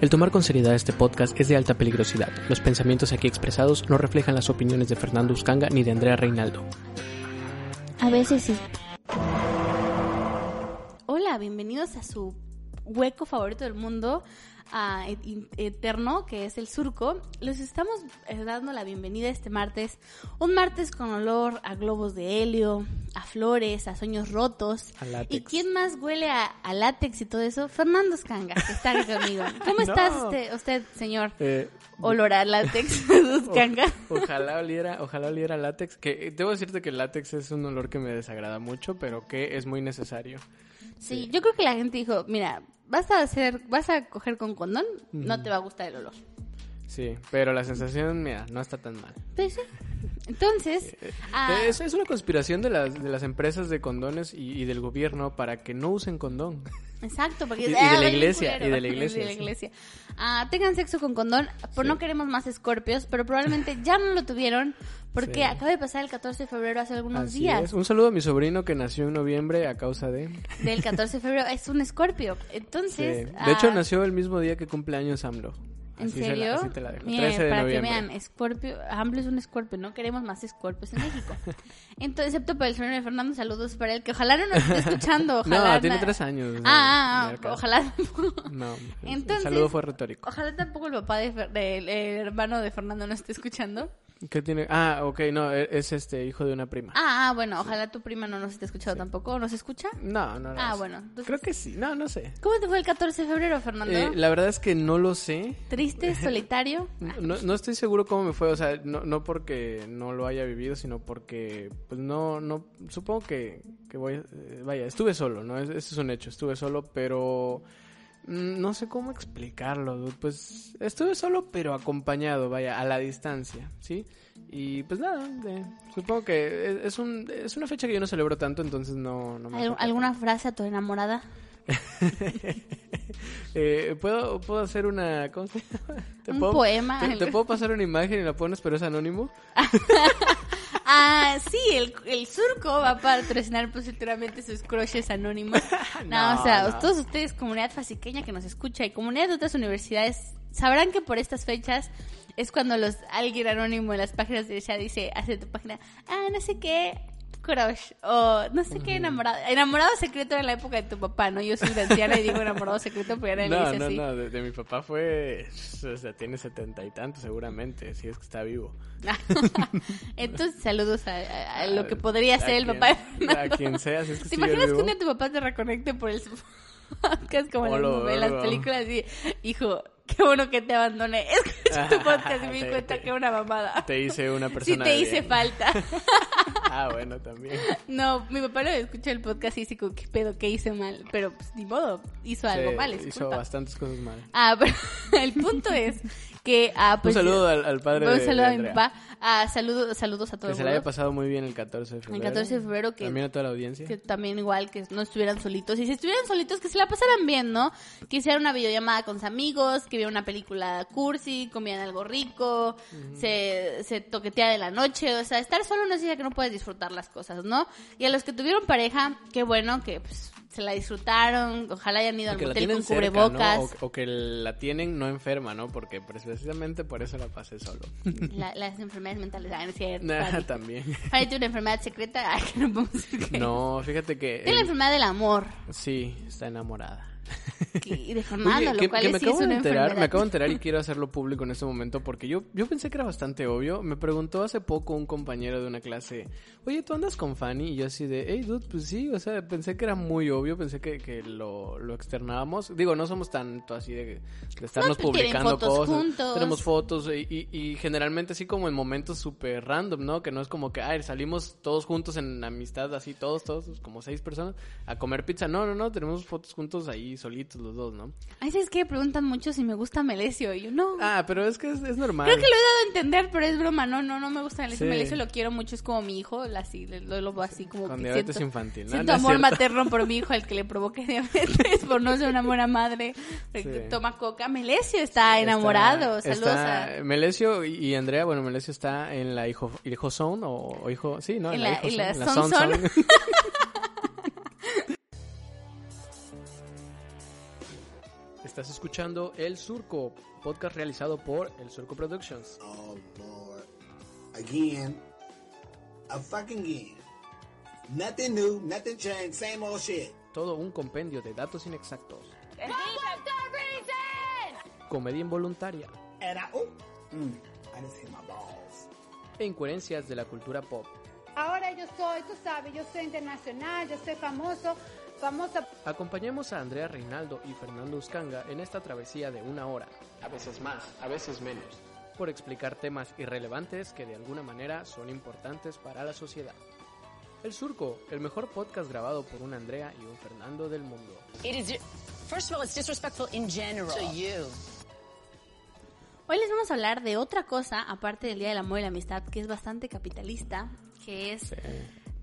El tomar con seriedad este podcast es de alta peligrosidad. Los pensamientos aquí expresados no reflejan las opiniones de Fernando Uscanga ni de Andrea Reinaldo. A veces sí. Hola, bienvenidos a su hueco favorito del mundo, eterno, que es el surco. Les estamos eh, dando la bienvenida este martes. Un martes con olor a globos de helio, a flores, a sueños rotos. A látex. ¿Y quién más huele a, a látex y todo eso? Fernando Scanga, que está aquí conmigo. ¿Cómo estás usted, usted, señor? Eh, Olor a látex, Scanga. ojalá oliera, ojalá oliera látex. Que eh, debo decirte que el látex es un olor que me desagrada mucho, pero que es muy necesario. Sí, yo creo que la gente dijo, mira, vas a hacer, vas a coger con condón, no te va a gustar el olor. Sí, pero la sensación, mira, no está tan mal. Pues sí. Entonces, ah, Es, es una conspiración de las, de las empresas de condones y, y del gobierno para que no usen condón. Exacto, porque Y- y ah, de la bien iglesia, culero. y de la iglesia, Y de la sí. iglesia. Ah, tengan sexo con condón, por Sí. no queremos más escorpios, pero probablemente ya no lo tuvieron porque Sí. acaba de pasar el 14 de febrero hace algunos Así días. es. Un saludo a mi sobrino que nació en noviembre a causa de... Del 14 de febrero es un escorpio. Entonces, De hecho, ah, nació el mismo día que cumpleaños AMLO. ¿En Así se la- serio? así te la dejo. Miren, 13 de para noviembre. que vean, Escorpio, AMLO es un escorpio, no queremos más escorpios en México. Entonces, excepto para el señor de Fernando, saludos para él, que ojalá no nos esté escuchando. Ojalá No, tiene tres años. Ah, ah, ah, ojalá. No, Entonces- el saludo fue retórico. Ojalá tampoco el papá de Fer- del el hermano de Fernando no esté escuchando. ¿Qué tiene? Ah, ok, no, e- es este hijo de una prima. Ah, ah, bueno, ojalá tu prima no nos esté escuchando tampoco. ¿O ¿Nos escucha? No, no, no. Ah, bueno, entonces- Creo que sí, no, no sé. ¿Cómo te fue el 14 de febrero, Fernando? Eh, la verdad es que no lo sé. ¿Triste, solitario? No, no estoy seguro cómo me fue, o sea, no, no porque no lo haya vivido, sino porque, pues no, no, supongo que, que voy, eh, vaya, estuve solo, ¿no? Es- Ese es un hecho, estuve solo, pero no sé cómo explicarlo, dude. pues estuve solo, pero acompañado, vaya, a la distancia, ¿sí? Y pues nada, eh, supongo que es, es un, es una fecha que yo no celebro tanto, entonces no, no me ¿Al- afecta. ¿Alguna frase a tu enamorada? Eh, ¿puedo, ¿Puedo hacer una... ¿Cómo se llama? ¿Te Un puedo- poema. Te, te puedo pasar una imagen y la pones, pero es anónimo? Ah, sí, el, el surco va a patrocinar futuramente sus crushes anónimos. No, No, o sea, no. todos ustedes, comunidad fasiqueña que nos escucha y comunidad de otras universidades, sabrán que por estas fechas es cuando los alguien anónimo en las páginas de ya dice, hace tu página, ah, no sé qué, crush, o no sé qué enamorado. Enamorado secreto en la época de tu papá, ¿no? Yo soy de anciana y digo enamorado secreto, pero ya nadie No, dice no, así. no, de, de mi papá fue, o sea, tiene setenta y tantos seguramente, si es que está vivo. Entonces, saludos a, a- a lo que podría A ser el quien- papá de A quien sea, si es que ¿Te imaginas que un día tu papá te reconecte por el podcast como en las, novelas, películas y hijo, qué bueno que te abandoné. Escuché tu podcast y me di Te- cuenta te- que era una mamada. Te hice una Sí persona te de hice bien. falta. Ah, bueno, también. No, mi papá lo escucha el podcast y dice qué pedo, qué hice mal. Pero pues ni modo, hizo algo Sí, mal, es hizo culpa. bastantes cosas mal. Ah, pero el punto es que ah, pues un saludo al, al padre un saludo de a mi papá. Ah, saludos, saludos a todo Que el se le haya pasado muy bien el 14 de febrero. 14 de febrero que También a toda la audiencia. que también igual que no estuvieran solitos y si estuvieran solitos que se la pasaran bien, ¿no? Que hicieran una videollamada con sus amigos, que vieran una película cursi, comían algo rico, se, se toquetean en la noche, o sea, estar solo no significa que no puedes disfrutar las cosas, ¿no? Y a los que tuvieron pareja, qué bueno que pues, se la disfrutaron, ojalá hayan ido al la motel con cerca, cubrebocas. ¿no? O, o que la tienen no enferma, ¿no? Porque precisamente por eso la pasé solo. La- las enfermedades mentales, ah, no es cierto. Nah, también. Tiene una enfermedad secreta, ay, que no podemos decir que- No, fíjate que... Tiene la el- enfermedad del amor Sí, está enamorada. Y de Oye, lo que, cual que me sí es acabo de una enterar, enfermedad. me acabo de enterar y quiero hacerlo público en este momento porque yo, yo pensé que era bastante obvio. Me preguntó hace poco un compañero de una clase, oye, ¿tú andas con Fanny? Y yo así de, hey, dude, pues sí, o sea, pensé que era muy obvio, pensé que, que lo, lo externábamos. Digo, no somos tanto así de, de estarnos pues tienen publicando fotos cosas. juntos. Tenemos fotos y, y- y generalmente así como en momentos súper random, ¿no? Que no es como que, ay, salimos todos juntos en amistad, así todos, todos, como seis personas, a comer pizza. No, no, no, tenemos fotos juntos ahí solitos los dos, ¿no? Ay, ¿sabes qué? Preguntan mucho si me gusta Melesio. Y yo, no. Ah, pero es que es, es normal. Creo que lo he dado a entender, pero es broma. No, no, no me gusta Melesio. Sí. Melesio lo quiero mucho, es como mi hijo. Así, lo, lo así como Con que diabetes siento, infantil. ¿no? siento No es amor materno por mi hijo, al que le provoqué diabetes por no ser una buena madre. Sí. Toma coca. Melesio está enamorado. Está- Saludos está- Melesio y, Andrea, bueno, Melesio está en la hijo, hijo zone o, o hijo, sí, ¿no? En la- hijo en la zone, zone zone. zone. Estás escuchando El Surco, podcast realizado por El Surco Productions. Oh Lord. Again. A fucking again. Nothing new, nothing changed, same old shit. Todo un compendio de datos inexactos. Comedia involuntaria And I, oh, mm, I just hit my balls. e incoherencias de la cultura pop. Ahora yo soy, tú sabes, yo soy internacional, yo soy famoso, famosa. Acompañemos a Andrea Reinaldo y Fernando Uscanga en esta travesía de una hora, a veces más, a veces menos, por explicar temas irrelevantes que de alguna manera son importantes para la sociedad. El Surco, el mejor podcast grabado por una Andrea y un Fernando del mundo. It is. First of all, it's disrespectful in general. To you. Hoy les vamos a hablar de otra cosa, aparte del Día del Amor y la Amistad, que es bastante capitalista, que es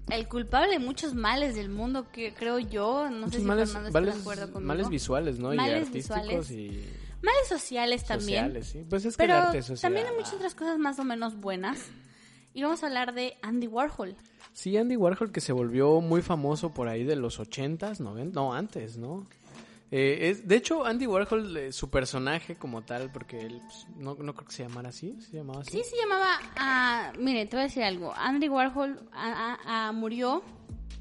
el culpable de muchos males del mundo, que creo yo, no sé Muchos si males, Fernando está de males- acuerdo conmigo. males visuales, ¿no? y Males artísticos visuales. y Males sociales también. sociales, sí. Pues es que el arte es social. también hay muchas otras cosas más o menos buenas. Y vamos a hablar de Andy Warhol. Sí, Andy Warhol que se volvió muy famoso por ahí de los 80s, 90, no, antes, ¿no? Eh, es, de hecho, Andy Warhol, eh, su personaje como tal, porque él pues, no, no creo que se llamara así, se llamaba así. Sí, se llamaba... ah, mire, te voy a decir algo. Andy Warhol ah, murió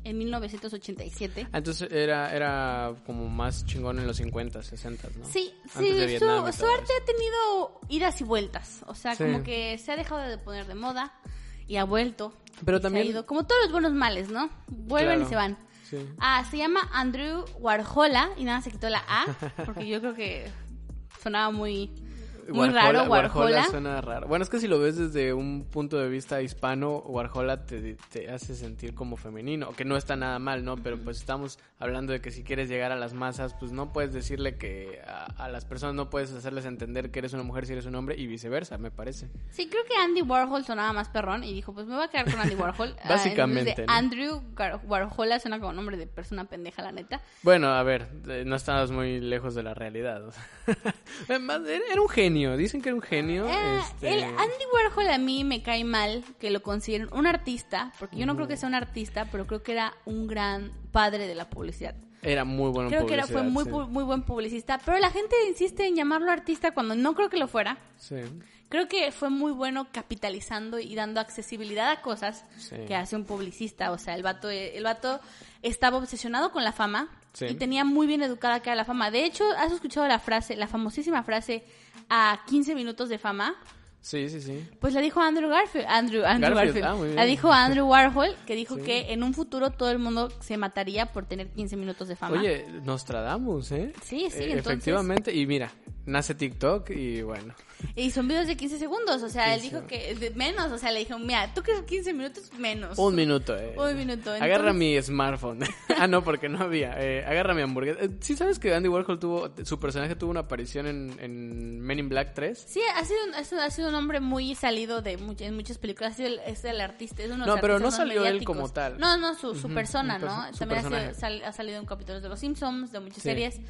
en 1987. Ah, entonces era, era como más chingón en los 50, 60, ¿no? Sí, Antes sí, su, Vietnam su arte ha tenido idas y vueltas. O sea, Sí. como que se ha dejado de poner de moda y ha vuelto. Pero también- ha ido. Como todos los buenos males, ¿no? Vuelven Claro. y se van. Ah, se llama Andrew Warhola y nada, se quitó la A porque yo creo que sonaba muy, muy raro Warhola. suena raro. Bueno, es que si lo ves desde un punto de vista hispano, Warhola te, te hace sentir como femenino, que no está nada mal, ¿no? Pero pues estamos hablando de que si quieres llegar a las masas, pues no puedes decirle que a, a las personas no puedes hacerles entender que eres una mujer si eres un hombre y viceversa, me parece. Sí, creo que Andy Warhol sonaba más perrón y dijo, pues me voy a quedar con Andy Warhol. Ah, Básicamente. Andrew Warhola suena como nombre de persona pendeja, la neta. Bueno, a ver, no estabas muy lejos de la realidad. Además, era un genio, dicen que era un genio. Eh, este, el Andy Warhol a mí me cae mal que lo consideren un artista, porque yo no creo que sea un artista, pero creo que era un gran padre de la publicidad. Era muy bueno en Creo que era, fue muy, sí. muy buen publicista, pero la gente insiste en llamarlo artista cuando no creo que lo fuera. Sí. Creo que fue muy bueno capitalizando y dando accesibilidad a cosas Sí. que hace un publicista. O sea, el vato, el vato estaba obsesionado con la fama Sí. y tenía muy bien educada que era la fama. De hecho, ¿has escuchado la frase, la famosísima frase a 15 minutos de fama? Sí, sí, sí. Pues la dijo Andrew Garfield. Andrew, Andrew Garfield, Garfield. ah. La dijo Andrew Warhol, que dijo Sí. que en un futuro todo el mundo se mataría por tener 15 minutos de fama. Oye, Nostradamus, ¿eh? Sí, sí, Eh, entonces- Efectivamente, y mira, nace TikTok y bueno. Y son videos de 15 segundos, o sea, él dijo que de menos, o sea, le dijo, mira, tú crees 15 minutos menos. Un minuto, eh. Un minuto, Agarra entonces- mi smartphone. ah, no, porque no había. Eh, agarra mi hamburguesa. Eh, ¿Sí sabes que Andy Warhol tuvo, su personaje tuvo una aparición en, en Men in Black 3? Sí, ha sido, un- ha sido- un hombre muy salido de much- en muchas películas. Ha sido el, es el artista, es uno de los No, pero no salió él como tal. No, no, su, su persona, su ¿no? perso- su También ha, sido- sal- ha salido en capítulos de Los Simpsons, de muchas Sí. series.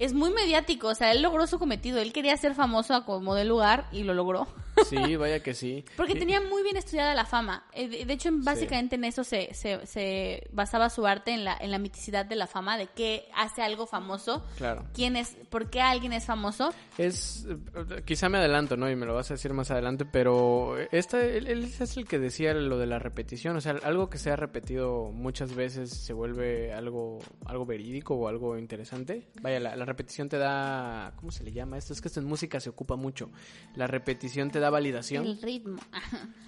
Es muy mediático, o sea, él logró su cometido. Él quería ser famoso a como de lugar y lo logró. Sí, vaya que sí. Porque tenía muy bien estudiada la fama. Eh, De hecho, básicamente en eso se, se, se basaba su arte, en la, en la miticidad de la fama, de qué hace algo famoso, Claro. quién es, por qué alguien es famoso. Es, eh, quizá me adelanto, ¿no? Y me lo vas a decir más adelante, pero esta, él, él es el que decía lo de la repetición, o sea, algo que se ha repetido muchas veces se vuelve algo, algo verídico o algo interesante. Vaya, la, la repetición te da, ¿cómo se le llama esto? Es que esto en música se ocupa mucho. La repetición te da validación. El ritmo.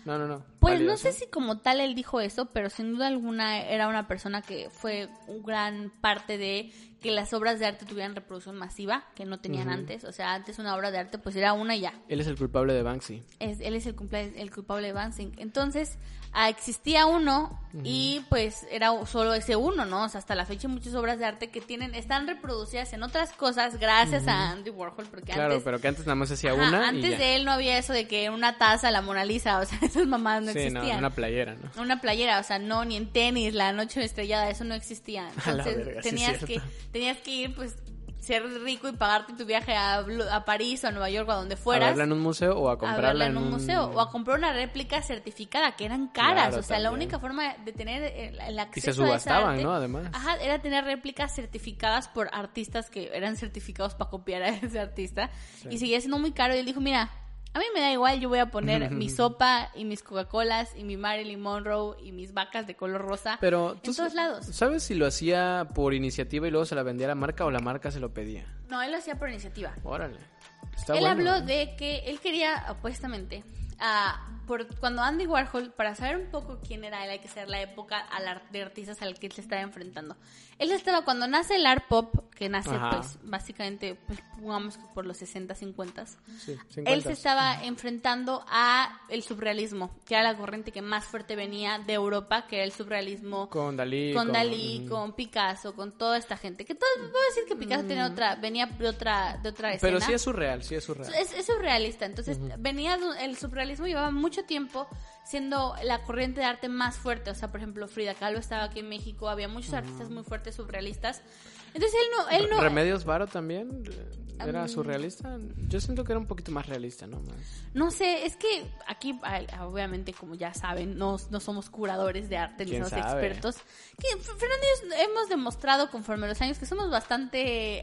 No, no, no. Pues no sé si como tal él dijo eso, pero sin duda alguna era una persona que fue un gran parte de que las obras de arte tuvieran reproducción masiva, que no tenían antes. O sea, antes una obra de arte pues era una y ya. Él es el culpable de Banksy. Es- él es el, el culpable de Banksy. Entonces, ah, existía uno y pues era solo ese uno, ¿no? O sea, hasta la fecha hay muchas obras de arte que tienen, están reproducidas en otras cosas gracias a Andy Warhol, porque Claro, antes... pero que antes nada más hacía Ajá, una antes y ya. de él no había eso de que una taza, la Mona Lisa, o sea, esas mamadas no sí, no, existían. una playera, ¿no? Una playera, o sea, no, ni en tenis, la noche estrellada, eso no existía. A la Entonces sí, tenías, que. Tenías que ir, pues, ser rico y pagarte tu viaje a, a París o a Nueva York o a donde A fueras. verla en un museo o a a comprarla verla en un museo o a comprar una réplica certificada que eran caras, Claro, o sea, la única forma de tener el, el acceso Y se a esa subastaban, arte- ¿no? Además. Ajá, era tener réplicas certificadas por artistas que eran certificados para copiar a ese artista y seguía siendo muy caro y él dijo, mira, a mí me da igual, yo voy a poner mi sopa y mis Coca-Colas y mi Marilyn Monroe y mis vacas de color rosa Pero en ¿tú todos lados. ¿Sabes si lo hacía por iniciativa y luego se la vendía a la marca o la marca se lo pedía? No, él lo hacía por iniciativa. Órale. Está él bueno, habló de que él quería, apuestamente, ah, por, cuando Andy Warhol, para saber un poco quién era él, hay que saber la época de artistas al que él se estaba enfrentando. Él estaba, cuando nace el art pop, que nace Ajá. pues básicamente, pues, pongamos que por los 60, 50, Sí, él 50. se estaba enfrentando a el surrealismo, que era la corriente que más fuerte venía de Europa, que era el surrealismo Con Dalí. con Dalí, ujú. con Picasso, con toda esta gente. Que todo, puedo decir que Picasso tenía otra, venía de otra, de otra escena. Mm. Pero sí es surreal, sí es surreal. Es, es surrealista, entonces venía el surrealismo llevaba mucho tiempo siendo la corriente de arte más fuerte, o sea, por ejemplo, Frida Kahlo estaba aquí en México, había muchos artistas muy fuertes surrealistas. Entonces él no él no Remedios Varo también era surrealista. Yo siento que era un poquito más realista, ¿no? Más. no sé, es que aquí obviamente como ya saben, no, no somos curadores de arte ni ¿Quién somos expertos. Que yo hemos demostrado conforme los años que somos bastante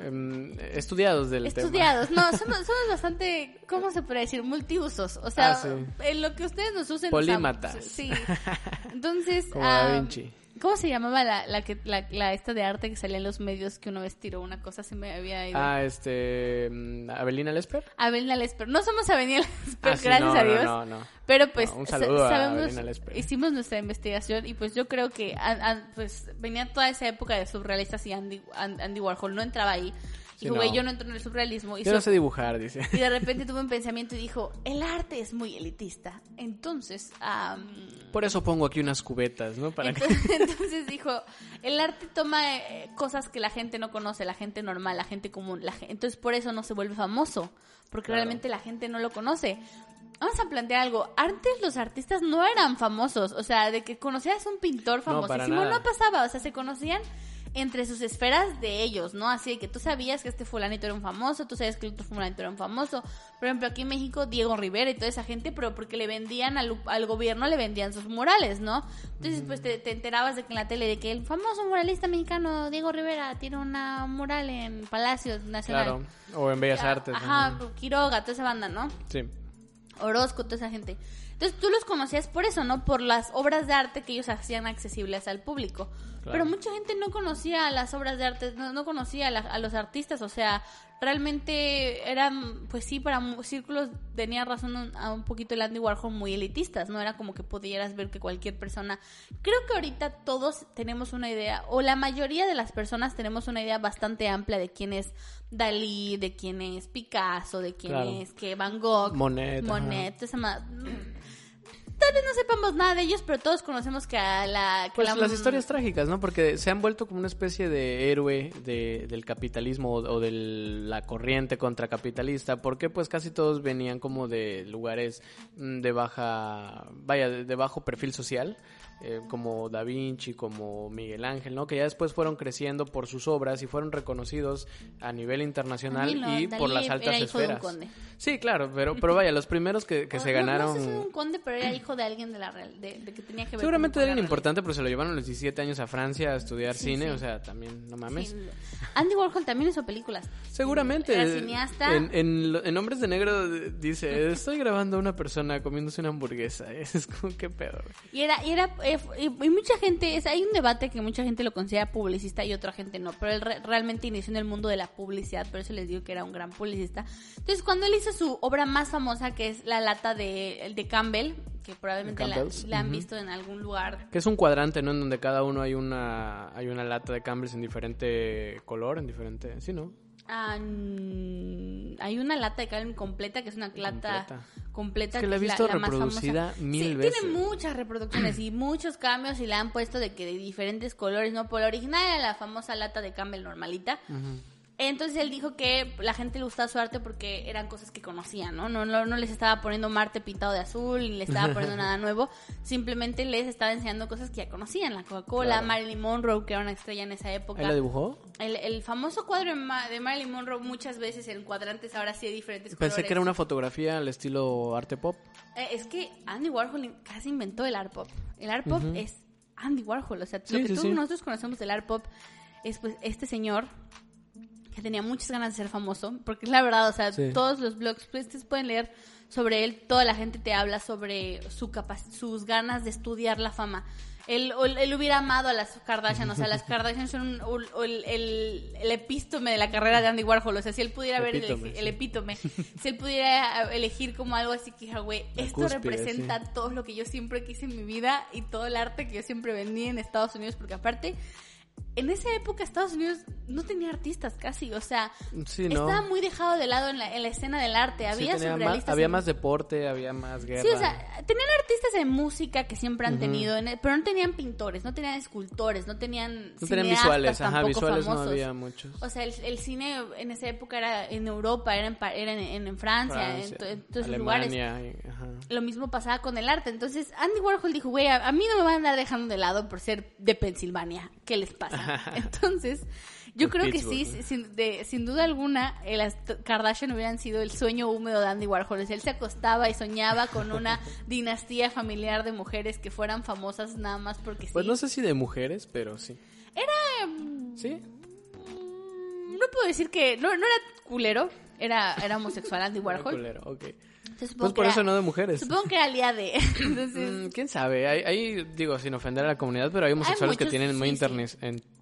Em, estudiados del tema. Estudiados, no, somos, somos bastante, ¿cómo se puede decir? Multiusos. O sea, Ah, sí. en lo que ustedes nos usen. Polímatas. usamos. Sí. Entonces, Como Da Vinci. ¿Cómo se llamaba la, la, que, la, la esta de arte que salía en los medios que una vez tiró una cosa? Se me había ido. Ah, este. mm, Abelina Lesper. Avelina Lesper. No somos Avelina Lesper, Ah, sí, gracias no, a Dios. no, no. Pero pues un saludo sabemos, Avelina Lesper. hicimos nuestra investigación y pues yo creo que a- a- pues venía toda esa época de surrealistas y Andy, An- Andy Warhol no entraba ahí. Sí, Dijo, güey, no. yo no entro en el surrealismo. Y Yo no sé dibujar, dice. y de repente tuvo un pensamiento y dijo, el arte es muy elitista. Entonces, am, Por eso pongo aquí unas cubetas, ¿no? Para que. entonces, dijo, el arte toma eh, cosas que la gente no conoce, la gente normal, la gente común. La, gen- entonces por eso no se vuelve famoso, porque Claro. realmente la gente no lo conoce. Vamos a plantear algo. Antes los artistas no eran famosos. O sea, de que conocías a un pintor famosísimo, no pasaba. O sea, se conocían entre sus esferas de ellos, ¿no? Así que tú sabías que este fulanito era un famoso, tú sabías que el otro fulanito era un famoso. Por ejemplo, aquí en México, Diego Rivera y toda esa gente, pero porque le vendían al, al gobierno, le vendían sus murales, ¿no? Entonces, pues te, te enterabas de que en la tele, de que el famoso muralista mexicano, Diego Rivera, tiene una mural en Palacio Nacional. Claro. O en Bellas Artes. Ajá, ¿no? Quiroga, toda esa banda, ¿no? Sí. Orozco, toda esa gente. Entonces tú los conocías por eso, ¿no? Por las obras de arte que ellos hacían accesibles al público. Claro. Pero mucha gente no conocía las obras de arte, no, no conocía a, la- a los artistas, o sea, realmente eran, pues sí, para círculos tenía razón un, a un poquito el Andy Warhol muy elitistas, no era como que pudieras ver que cualquier persona, creo que ahorita todos tenemos una idea, o la mayoría de las personas tenemos una idea bastante amplia de quién es Dalí, de quién es Picasso, de quién Claro. es que Van Gogh, Monet. Monet, esa ma- Tal vez no sepamos nada de ellos, pero todos conocemos que a la... Que Pues la- las historias trágicas, ¿no? Porque se han vuelto como una especie de héroe de, del capitalismo o, o de la corriente contracapitalista, porque pues casi todos venían como de lugares mm, de baja, vaya, de, de bajo perfil social, eh, como Da Vinci, como Miguel Ángel, ¿no? Que ya después fueron creciendo por sus obras y fueron reconocidos a nivel internacional no, y Dalí por las altas era hijo de un esferas. conde. Sí, claro, pero, pero vaya, los primeros que, que O se no- ganaron... No, sé si es un conde, pero era hijo de alguien de la real, de, de que tenía que ver Seguramente con era la importante, pero se lo llevaron a los 17 años a Francia a estudiar Sí, cine, sí. o sea, también, no mames. Sí. Andy Warhol también hizo películas. Seguramente. Era cineasta. En, en, Hombres de Negro dice, estoy grabando a una persona comiéndose una hamburguesa. Es como, qué pedo. Y era, y era, y, y mucha gente, es, hay un debate que mucha gente lo considera publicista y otra gente no, pero él re- realmente inició en el mundo de la publicidad, por eso les digo que era un gran publicista. Entonces, cuando él hizo su obra más famosa, que es la lata de, de Campbell, que probablemente la, la han ujú. visto en algún lugar. Que es un cuadrante, ¿no? En donde cada uno hay una hay una lata de Campbell's en diferente color, en diferente... Sí, ¿no? Hay una lata de Campbell completa, que es una lata Completa. completa. Es que la he visto más reproducida famosa. mil sí, veces. Tiene muchas reproducciones y muchos cambios y la han puesto de que de diferentes colores, ¿no? Por la original era la famosa lata de Campbell normalita. Entonces él dijo que la gente le gustaba su arte porque eran cosas que conocían, ¿no? No, no, no les estaba poniendo Marte pintado de azul, ni les estaba poniendo nada nuevo, simplemente les estaba enseñando cosas que ya conocían, la Coca-Cola, Claro. Marilyn Monroe, que era una estrella en esa época. ¿Él la dibujó? El, el famoso cuadro de Ma- de Marilyn Monroe muchas veces en cuadrantes, ahora sí hay diferentes Pensé colores. que era una fotografía al estilo arte pop. Eh, es que Andy Warhol casi inventó el art pop. El art pop es Andy Warhol, o sea, Sí, lo que sí, todos sí. nosotros conocemos del art pop es pues este señor que tenía muchas ganas de ser famoso, porque es la verdad, o sea, Sí. todos los blogs, pues ustedes pueden leer sobre él, toda la gente te habla sobre su sus ganas de estudiar la fama. Él, él hubiera amado a las Kardashian, o sea, las Kardashian son un- un- el, el- el epístome de la carrera de Andy Warhol, o sea, si él pudiera ver el, Epítome, el sí. epítome, si él pudiera elegir como algo así que, güey, esto cúspide, representa todo lo que yo siempre quise en mi vida y todo el arte que yo siempre vendí en Estados Unidos, porque aparte, en esa época Estados Unidos no tenía artistas casi, o sea, Sí, ¿no? estaba muy dejado de lado en la, en la escena del arte, Sí, había tenía más, surrealistas. había en- más deporte, había más guerra. Sí, o sea, tenían artistas de música que siempre han tenido, en el- pero no tenían pintores, no tenían escultores, no tenían no tenían visuales, ajá, visuales famosos. no había muchos. O sea, el, el cine en esa época era en Europa, era en, era en, Francia, en, Francia, to- en todos esos lugares. Alemania, y- ajá. Lo mismo pasaba con el arte. Entonces, Andy Warhol dijo, güey, a, a mí no me van a andar dejando de lado por ser de Pensilvania. ¿Qué les pasa? Entonces, yo creo que sí, ¿no? sin, de- sin duda alguna, las Kardashian hubieran sido el sueño húmedo de Andy Warhol. Él se acostaba y soñaba con una dinastía familiar de mujeres que fueran famosas nada más porque sí. Pues no sé si de mujeres, pero sí. Era... ¿Sí? mm, No puedo decir que... No, no era culero. Era, era homosexual Andy Warhol. Culero, ok. Entonces, Pues por que eso era- no de mujeres. Supongo que era aliade. Entonces... Mm, ¿Quién sabe? Hay, hay, digo, sin ofender a la comunidad, pero hay homosexuales que muchos, tienen muy sí,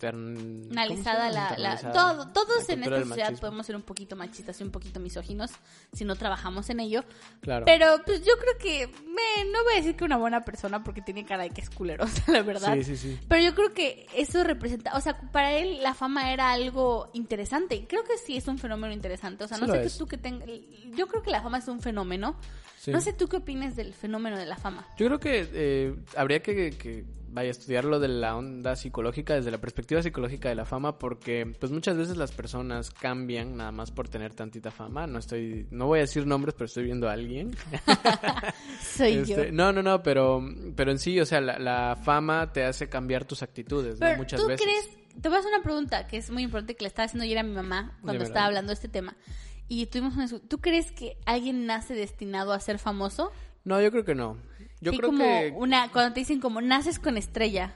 la, la- Internalizada todo, todos la en esta sociedad podemos ser un poquito machistas y un poquito misóginos si no trabajamos en ello. Claro. pero pues yo creo que me, no voy a decir que una buena persona porque tiene cara de que es culero o sea, la verdad. Sí, sí, sí. pero yo creo que eso representa o sea para él la fama era algo interesante. Y creo que sí es un fenómeno interesante. O sea no sé que tú que tengas yo creo que la fama es un fenómeno. Sí. no sé tú qué opinas del fenómeno de la fama. Yo creo que eh, habría que, que, vaya a estudiarlo de la onda psicológica, desde la perspectiva psicológica de la fama, porque pues muchas veces las personas cambian nada más por tener tantita fama. No estoy, no voy a decir nombres, pero estoy viendo a alguien. soy Este, yo No, no, no, pero, pero en sí, o sea, la, la fama te hace cambiar tus actitudes, ¿no? Pero Muchas ¿tú veces. crees? Te voy a hacer una pregunta que es muy importante que le estaba haciendo ayer a mi mamá cuando estaba hablando de este tema. Y tuvimos una ¿Tú crees que alguien nace destinado a ser famoso? No, yo creo que no. Yo Sí, creo como que una cuando te dicen como naces con estrella.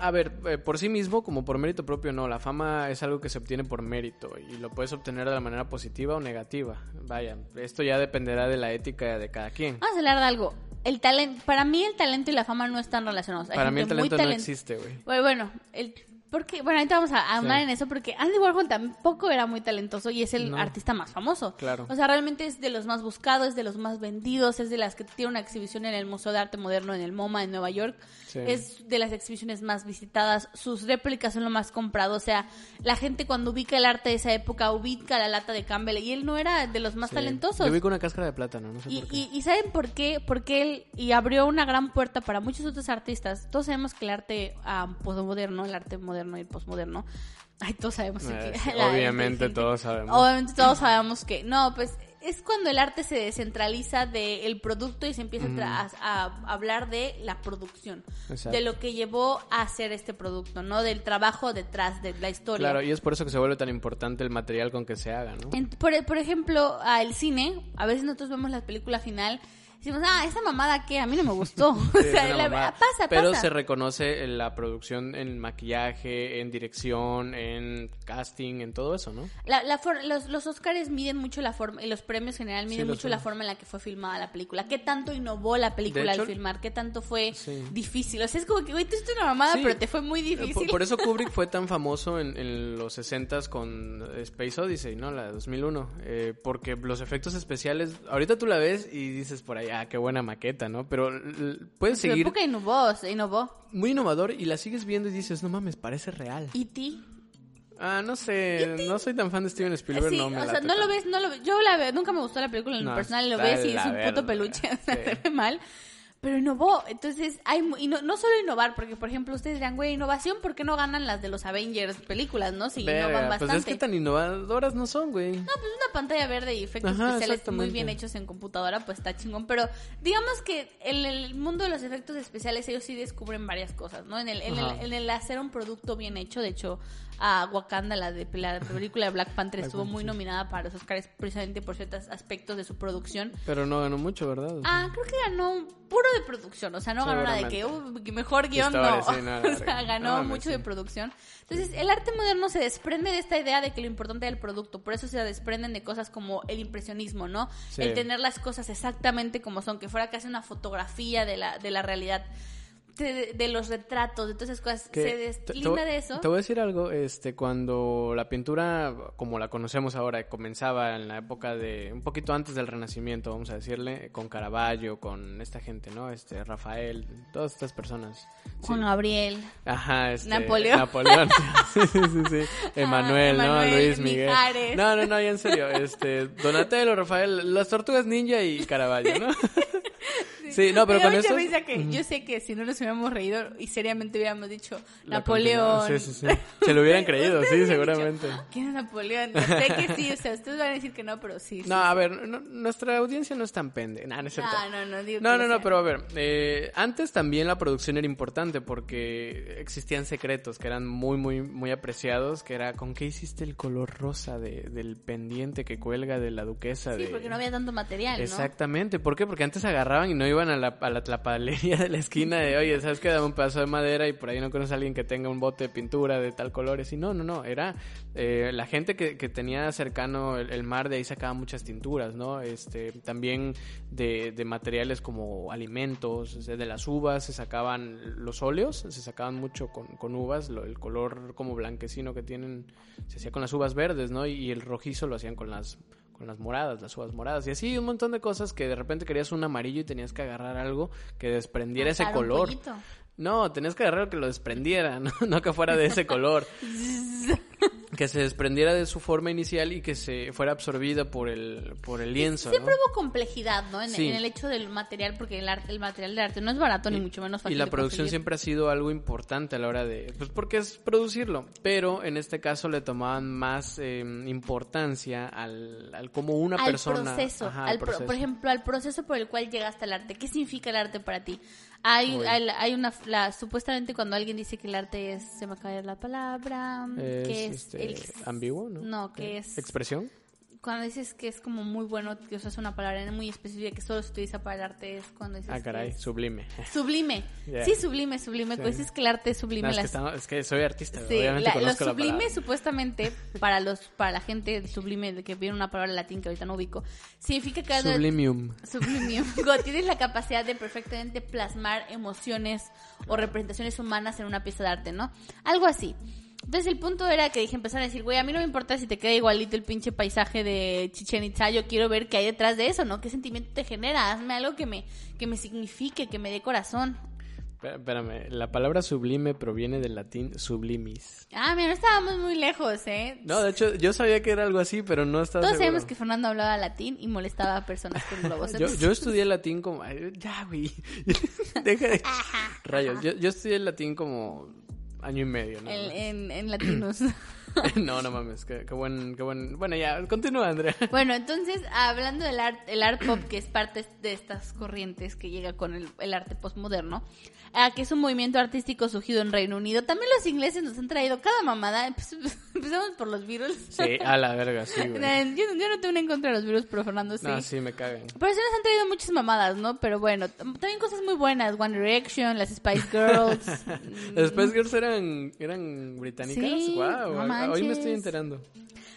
A ver, eh, por sí mismo, como por mérito propio, no. La fama es algo que se obtiene por mérito y lo puedes obtener de la manera positiva o negativa. Vaya, esto ya dependerá de la ética de cada quien. Vamos a hablar de algo. El talento, para mí el talento y la fama no están relacionados. Hay Para mí el talento no existe, güey. Bueno, el porque bueno, ahorita vamos a Sí. en eso porque Andy Warhol tampoco era muy talentoso y es el No. artista más famoso. Claro. O sea, realmente es de los más buscados, es de los más vendidos, es de las que tiene una exhibición en el Museo de Arte Moderno en el MoMA en Nueva York. Sí. Es de las exhibiciones más visitadas, sus réplicas son lo más comprado, o sea, la gente cuando ubica el arte de esa época ubica la lata de Campbell y él no era de los más Sí. talentosos. Yo vi con una cáscara de plátano, no sé Y, por qué. y, y ¿saben por qué? Porque él y abrió una gran puerta para muchos otros artistas. Todos sabemos que el arte ah, posmoderno, el arte moderno y el posmoderno, ay, todos sabemos Eh, que la obviamente todos sabemos. Obviamente todos sabemos que no, pues es cuando el arte se descentraliza del producto y se empieza a tra- a, a hablar de la producción, Exacto. de lo que llevó a hacer este producto, ¿no? Del trabajo detrás de la historia. Claro, y es por eso que se vuelve tan importante el material con que se haga, ¿no? En- por, por ejemplo, a el cine, a veces nosotros vemos la película final decimos, ah, esa mamada que a mí no me gustó. o sea, la- mamada. pasa, Pero pasa. se reconoce en la producción, en maquillaje, en dirección, en casting, en todo eso, ¿no? La- la for- los, los Oscars miden mucho la forma, y los premios general miden mucho la forma en la que fue filmada la película. ¿Qué tanto innovó la película hecho- al filmar? ¿Qué tanto fue Sí. difícil? O sea, es como que, güey, tú hiciste una mamada, Sí. pero te fue muy Eh, difícil. Por, por eso Kubrick fue tan famoso en, en los 60s con Space Odyssey, ¿no? La de 2001. Eh, porque los efectos especiales, ahorita tú la ves y dices por ahí, ah, qué buena maqueta, ¿no? Pero puedes seguir época innovó, se innovó. muy innovador y la sigues viendo y dices, no mames, parece real. E.T. Ah, no sé, no soy tan fan de Steven Spielberg, Sí, no me o sea, no lo ves, no lo ves. Yo la veo, nunca me gustó la película en No, personal, lo ves y es un puto peluche, o sea, Sí. se ve mal. Pero innovó. Entonces, hay y no, no solo innovar, porque por ejemplo ustedes dirán, güey, innovación, ¿por qué no ganan las de los Avengers películas, no? Si innovan Verga, bastante. pues es que tan innovadoras no son, güey. No, pues una pantalla verde y efectos Ajá, especiales muy bien hechos en computadora, pues está chingón. Pero digamos que en el mundo de los efectos especiales ellos sí descubren varias cosas, ¿no? En el, en el, en el hacer un producto bien hecho, de hecho, a Wakanda, la, de, la película de Black Panther, estuvo muy nominada para los Oscars precisamente por ciertos aspectos de su producción. Pero no ganó mucho, ¿verdad? O sea, Ah, creo que ganó puro de producción, o sea, no ganó nada de que Seguramente. "Uh, que mejor guion, no. la o sea, ganó No, mucho sí. de producción. Entonces, el arte moderno se desprende de esta idea de que lo importante es el producto, por eso se desprenden de cosas como el impresionismo, ¿no? Sí. El tener las cosas exactamente como son, que fuera casi una fotografía de la, de la realidad. De, de los retratos, de todas esas cosas, que se deslinda de eso. Te voy a decir algo, este, cuando la pintura, como la conocemos ahora, comenzaba en la época de, un poquito antes del Renacimiento, vamos a decirle, con Caravaggio, con esta gente, ¿no? Este, Rafael, todas estas personas. Sí. Juan Gabriel. Ajá, este, Napoleón. Napoleón. sí, sí, sí, sí. Emanuel, ¿no? Emanuel, Luis Miguel. Mijares. No, no, no, ya en serio. Este, Donatello, Rafael, las tortugas ninja y Caravaggio, ¿no? sí, no, pero con que yo sé que si no nos hubiéramos reído y seriamente hubiéramos dicho Napoleón. Sí, sí, sí. Se lo hubieran creído, sí, dicho, seguramente. ¿Quién es Napoleón? Yo sé que sí, o sea, ustedes van a decir que no, pero sí. No, a ver, no- nuestra audiencia no es tan pende. Nah, no es cierto. No, no, no, digo No, no, no, pero a ver, eh, antes también la producción era importante porque existían secretos que eran muy, muy, muy apreciados, que era, ¿con qué hiciste el color rosa de- del pendiente que cuelga de la duquesa Sí, de...? porque no había tanto material, ¿no? Exactamente, ¿por qué? Porque antes agarraban y no iban a la, a la tlapalería de la esquina de, oye, ¿sabes qué? Dame un pedazo de madera y por ahí no conoces a alguien que tenga un bote de pintura de tal colores. Y no, no, no, era eh, la gente que, que tenía cercano el, mar, de ahí sacaban muchas tinturas, ¿no? Este, también de, de materiales como alimentos, de las uvas se sacaban los óleos, se sacaban mucho con, con uvas, el color como blanquecino que tienen se hacía con las uvas verdes, ¿no? Y, y el rojizo lo hacían con las con las moradas, las uvas moradas y así un montón de cosas que de repente querías un amarillo y tenías que agarrar algo que desprendiera ese color. No, tenías que agarrar algo que lo desprendiera, no, no que fuera de ese color. que se desprendiera de su forma inicial y que se fuera absorbida por el por el lienzo, Siempre ¿no? hubo complejidad, ¿no? En, Sí. en el hecho del material, porque el, arte, el material de arte no es barato ni mucho menos fácil Y la de producción conseguir. siempre ha sido algo importante a la hora de, pues porque es producirlo, pero en este caso le tomaban más eh, importancia al, al cómo una al persona... proceso, Ajá, al al pro- proceso. por ejemplo, al proceso por el cual llega hasta el arte. ¿Qué significa el arte para ti? Hay, hay, hay una, la, supuestamente cuando alguien dice que el arte es, se me acaba la palabra, que es este, el- ambiguo, ¿no? No, que es expresión. cuando dices que es como muy bueno, que usas una palabra muy específica que solo se utiliza para el arte, es cuando dices Ah, caray, es sublime. sublime. Yeah. Sí, sublime, sublime. Sí. Pues dices que el arte es sublime. No, es, que las- estamos- es que soy artista, Sí, obviamente la- lo conozco sublime supuestamente para los para la gente sublime de que viene una palabra latín que ahorita no ubico significa que Sublimium. Sublimium. Cuando tienes la capacidad de perfectamente plasmar emociones o representaciones humanas en una pieza de arte, ¿no? Algo así. Entonces el punto era que dije, empezar a decir, güey, a mí no me importa si te queda igualito el pinche paisaje de Chichen Itza, yo quiero ver qué hay detrás de eso, ¿no? ¿Qué sentimiento te genera? Hazme algo que me, que me signifique, que me dé corazón. Espérame, la palabra sublime proviene del latín sublimis. Ah, mira, no estábamos muy lejos, ¿eh? No, de hecho, yo sabía que era algo así, pero no estaba Todos seguro. sabemos que Fernando hablaba latín y molestaba a personas con globos. Yo, yo estudié latín como... Ya, güey. Deja de... Rayos. Yo, yo estudié latín como año y medio, ¿no? en, en- en latinos. no, no mames. Qué, qué buen, qué buen... Bueno, ya, continúa, Andrea. bueno, entonces, hablando del art, el art pop, que es parte de estas corrientes que llega con el, el arte postmoderno, ah, que es un movimiento artístico surgido en Reino Unido. También los ingleses nos han traído cada mamada. Pues, Empezamos por los virus. Sí, a la verga, sí, güey. yo, yo no tengo una en contra de los virus, pero Fernando sí. No, sí, me cagan. Pero sí nos han traído muchas mamadas, ¿no? Pero bueno, también cosas muy buenas. One Direction, las Spice Girls. Las Spice Girls eran, eran británicas. Sí, no hoy me manches. estoy enterando.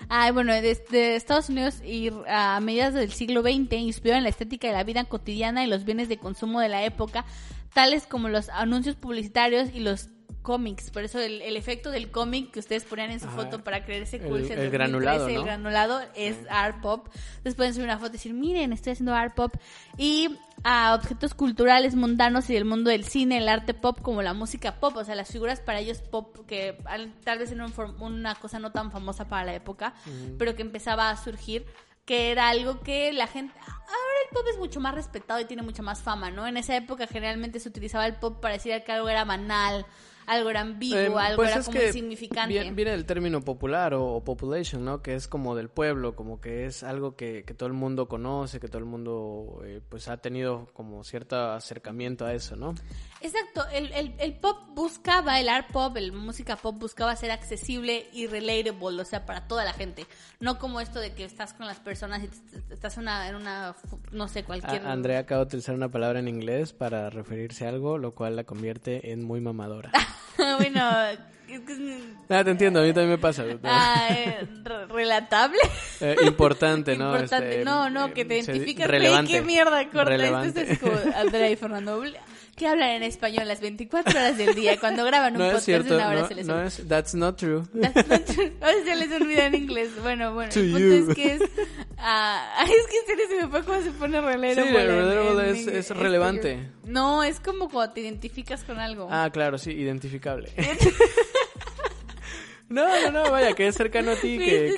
Ay, bueno, desde Estados Unidos y a mediados del siglo XX inspiraron la estética de la vida cotidiana y los bienes de consumo de la época, tales como los anuncios publicitarios y los cómics. Por eso el, el efecto del cómic que ustedes ponían en su Ajá. foto para creerse El- cool en el 2013, granulado, el granulado es art pop. Entonces pueden subir una foto y decir, miren, estoy haciendo art pop. Y a objetos culturales mundanos y del mundo del cine, el arte pop como la música pop, o sea, las figuras para ellos pop que al- tal vez eran una cosa no tan famosa para la época, pero que empezaba a surgir, que era algo que la gente... Ahora el pop es mucho más respetado y tiene mucha más fama, ¿no? En esa época generalmente se utilizaba el pop para decir que algo era banal, algo era ambiguo, Eh, algo pues era como que insignificante. Viene, viene del término popular o, o population, ¿no? Que es como del pueblo, como que es algo que, que todo el mundo conoce, que todo el mundo eh, pues ha tenido como cierto acercamiento a eso, ¿no? Exacto, el, el, el pop buscaba, el art pop, el música pop buscaba ser accesible y relatable, o sea, para toda la gente. No como esto de que estás con las personas y estás una, en una, no sé, A- cualquier... Andrea acaba de utilizar una palabra en inglés para referirse a algo, lo cual la convierte en muy mamadora. bueno, ah, te entiendo, a mí también me pasa. ah, eh, re- relatable. Eh, importante, ¿no? Importante. Este, no, no, que te identificas. relevante. qué mierda, corta. Relevante. Esto es como Andrea y Fernando. Que hablan en español las 24 horas del día. Cuando graban un No podcast cierto, de una hora no, se les no olvida. es, that's not true. That's not true. A veces se les olvida en inglés. Bueno, bueno. To el punto you. es que es. ay, es que en serio se me fue cómo se pone relatable. Sí, relatable en es- es relevante. No, es como cuando te identificas con algo. Ah, claro, sí, identificable. no, no, no, vaya, que es cercano a ti, Sí, que, es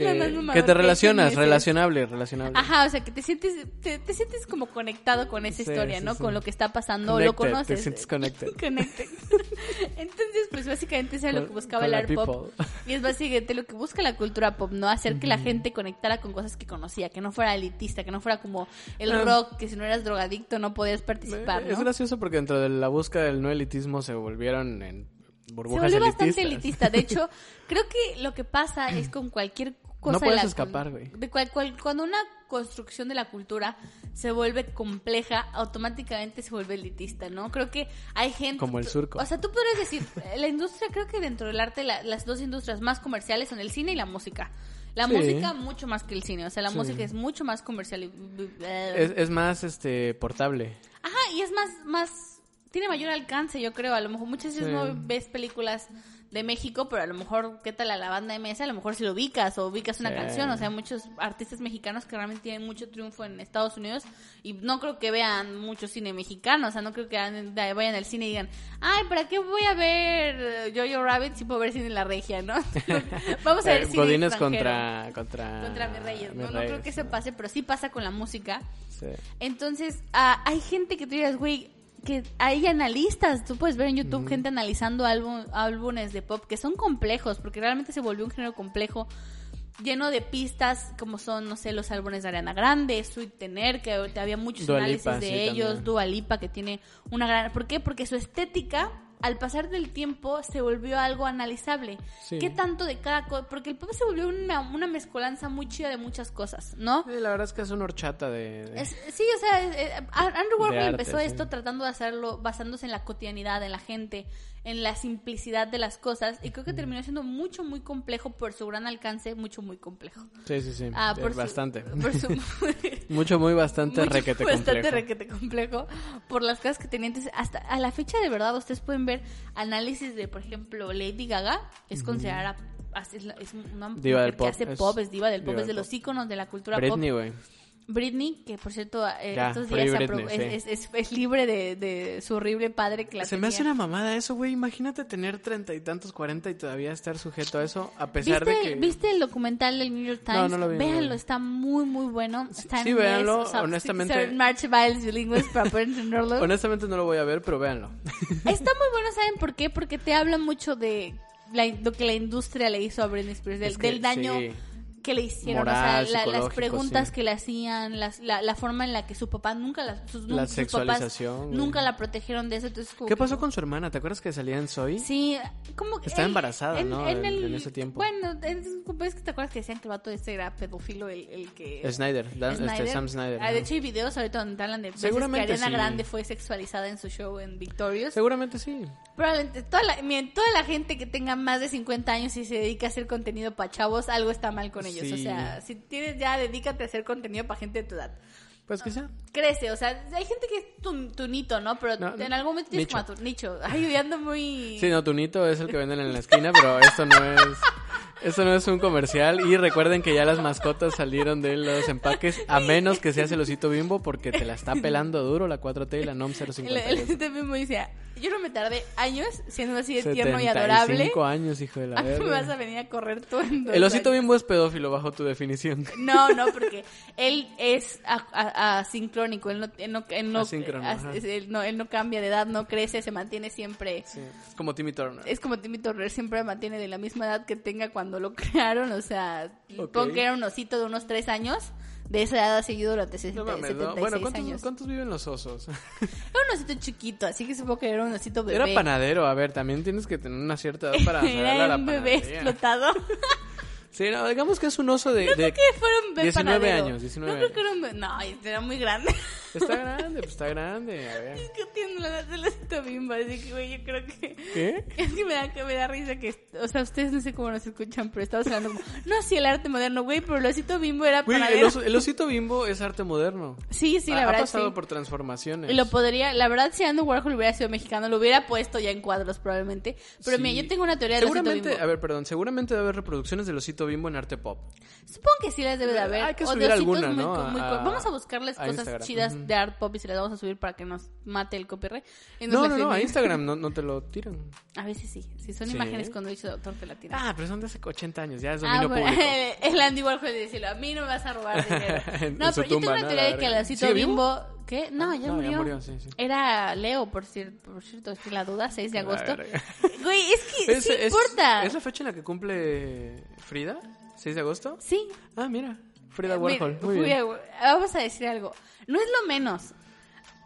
te relacionas, relacionable, relacionable. Ajá, o sea, que te sientes, te, te sientes como conectado con esa Sí, historia, sí, ¿no? Con lo que está pasando, lo conoces. te sientes connected. Connected. Entonces, pues básicamente eso era lo que buscaba el art pop. Y es básicamente lo que busca la cultura pop, ¿no? Hacer que la gente conectara con cosas que conocía, que no fuera elitista, que no fuera como el Ah. rock, que si no eras drogadicto no podías participar, Es ¿no? gracioso porque dentro de la búsqueda del no elitismo se volvieron en Se volvió bastante elitista. De hecho, creo que lo que pasa es con cualquier cosa No de puedes la escapar, güey. de cual- cual- cuando una construcción de la cultura se vuelve compleja, automáticamente se vuelve elitista, ¿no? Creo que hay gente... Como el surco. O sea, tú podrías decir, eh, la industria, creo que dentro del arte, la- las dos industrias más comerciales son el cine y la música. La Sí. música mucho más que el cine, o sea, la Sí. música es mucho más comercial. y- Es, es más este portable. Ajá, y es más, más, tiene mayor alcance, yo creo. A lo mejor muchas veces Sí. no ves películas de México, pero a lo mejor, ¿qué tal a la banda MS? A lo mejor si lo ubicas o ubicas una Sí. canción. O sea, muchos artistas mexicanos que realmente tienen mucho triunfo en Estados Unidos y no creo que vean mucho cine mexicano. O sea, no creo que vayan al cine y digan, ay, ¿para qué voy a ver eh, Jojo Rabbit si puedo ver cine en la regia, no? Vamos a ver Eh, cine Godines contra, contra... Contra mis reyes, ¿no? Mis No creo que eso pase, pero sí pasa con la música. Sí. Entonces, ah, hay gente que tú dirás, güey, que hay analistas, tú puedes ver en YouTube gente analizando álbum- álbumes de pop que son complejos, porque realmente se volvió un género complejo, lleno de pistas como son, no sé, los álbumes de Ariana Grande, Sweet Tener, que ahorita había muchos Dua análisis Lipa, de sí, ellos. Dua Lipa, que tiene una gran... ¿Por qué? Porque su estética, al pasar del tiempo, se volvió algo analizable. Sí. ¿Qué tanto de cada cosa? Porque el pop se volvió una, una mezcolanza muy chida de muchas cosas, ¿no? Sí, la verdad es que es una horchata de... de- Es- sí, o sea, es- eh, Andrew Warhol arte, empezó sí. esto tratando de hacerlo basándose en la cotidianidad, en la gente, en la simplicidad de las cosas y creo que terminó siendo mucho, muy complejo por su gran alcance, mucho, muy complejo. Sí, sí, sí. Ah, eh, por su- bastante. por su- Mucho, muy bastante mucho, requete bastante complejo. requete complejo por las cosas que tenía. Entonces, hasta a la fecha de verdad ustedes pueden ver análisis de, por ejemplo, Lady Gaga, es considerada es, una Diva del que pop, hace pop, es diva del pop, diva es de los íconos de la cultura Britney, pop. Britney, que por cierto, eh, Ya, estos Free días Britney, sí. es, es- es libre de, de su horrible padre que la Se me hace una mamada eso, güey. Imagínate tener treinta y tantos, cuarenta y todavía estar sujeto a eso, a pesar ¿Viste, de que... ¿Viste el documental del New York Times? no lo vi, no lo Véanlo, vi. está muy, muy bueno. Está en sí, inglés, véanlo, o sea, honestamente- March Biles bilingües para poder entenderlo. Honestamente no lo voy a ver, pero véanlo. Está muy bueno, ¿saben por qué? Porque te habla mucho de la- lo que la industria le hizo a Britney Spears, del, Es que del daño sí. Que le hicieron, Moral, o sea, la- las preguntas sí. que le hacían, las- la, la forma en la que su papá nunca la, sus, La sus sexualización, papás nunca la protegieron de eso. Entonces, ¿Qué que- pasó con su hermana? ¿Te acuerdas que salía en Soy? Sí, como que... Estaba el- embarazada, ¿no? En- en ese tiempo. Bueno, es, que te acuerdas que decían que el vato este era pedófilo, el, el que... Snyder, Dan- este, Snyder. Sam Snyder. Ah, de hecho hay videos ahorita donde hablan de veces que Ariana sí. Grande fue sexualizada en su show en Victorious. Seguramente sí. Probablemente toda la, miren, toda la gente que tenga más de 50 años y se dedica a hacer contenido para chavos, algo está mal con ellos. O Sí. sea, si tienes ya, dedícate a hacer contenido para gente de tu edad. Pues quizá. Crece, o sea, hay gente que es tu, tu nito, ¿no? Pero No, en algún momento tienes nicho. como a tu nicho. Ay, yo ando muy... Sí, no, tu nito es el que venden en la esquina, pero esto no es... Esto no es un comercial y recuerden que ya las mascotas salieron de los empaques a menos que seas el osito bimbo porque te la está pelando duro la 4T y la NOM El, 050. el este mismo decía, yo no me tardé años siendo así de tierno y adorable. 75 años, hijo de la A mí me verga. vas a venir a correr tú en dos El osito años. bimbo es pedófilo bajo tu definición. No, no, porque él es asincrónico, él no, él no, él no, as- ajá. es- él no, él no cambia de edad, no crece, se mantiene siempre. Sí, es como Timmy Turner. Es como Timmy Turner, siempre mantiene de la misma edad que tenga cuando lo crearon, o sea, Ok. pon que era un osito de unos tres años, de esa edad ha seguido durante 60, No mames, ¿no? 76 Bueno, ¿cuántos, años. cuántos viven los osos? Era un osito chiquito, así que supongo que era un osito bebé. Era panadero, a ver, también tienes que tener una cierta edad para saberle a Era la un bebé explotado. Sí, no, digamos que es un oso de... de- que fuera un bebé 19 panadero. años, 19 No creo que era un bebé. No, era muy grande. Está grande, pues está grande, a ver. La edad del osito bimbo, así que, güey, yo creo que... ¿Qué? Es que me da, que me da risa que... O sea, ustedes no sé cómo nos escuchan, pero estamos hablando como... No, sí, el arte moderno, güey, pero el osito bimbo era el, osito bimbo es arte moderno. Sí, sí, ha, la ha verdad, pasado sí. por transformaciones. Y lo podría... La verdad, si Andy Warhol hubiera sido mexicano, lo hubiera puesto ya en cuadros, probablemente. Pero Sí. mira, yo tengo una teoría del osito Seguramente, bimbo. a ver, perdón, seguramente debe haber reproducciones del osito bimbo en arte pop. Supongo que sí las debe de haber. Hay que de subir alguna, muy ¿no? muy A- vamos a buscarles cosas Instagram. chidas Ujú. De art pop y se las vamos a subir para que nos mate el copyright. Y nos No, no, no, a. Instagram no, no te lo tiran. A veces sí. Si son Sí. imágenes con derecho de autor, te la tiran. Ah, pero son de hace 80 años, ya es Ah, dominio bueno, público. el Andy Warhol de decirlo, a mí no me vas a robar dinero. No, pero yo tengo una teoría La de que ¿Sigue vivo? bimbo... ¿Qué? No, ya No, ya murió. murió, sí, sí. Era Leo, por cierto, por cierto, es que la duda, 6 de La agosto. Güey, es que Es- sí es- importa. ¿Es la fecha en la que cumple Frida? ¿6 de agosto? Sí. Ah, mira, Frida Mira, Warhol. Muy bien. a- vamos a decir algo. No es lo menos.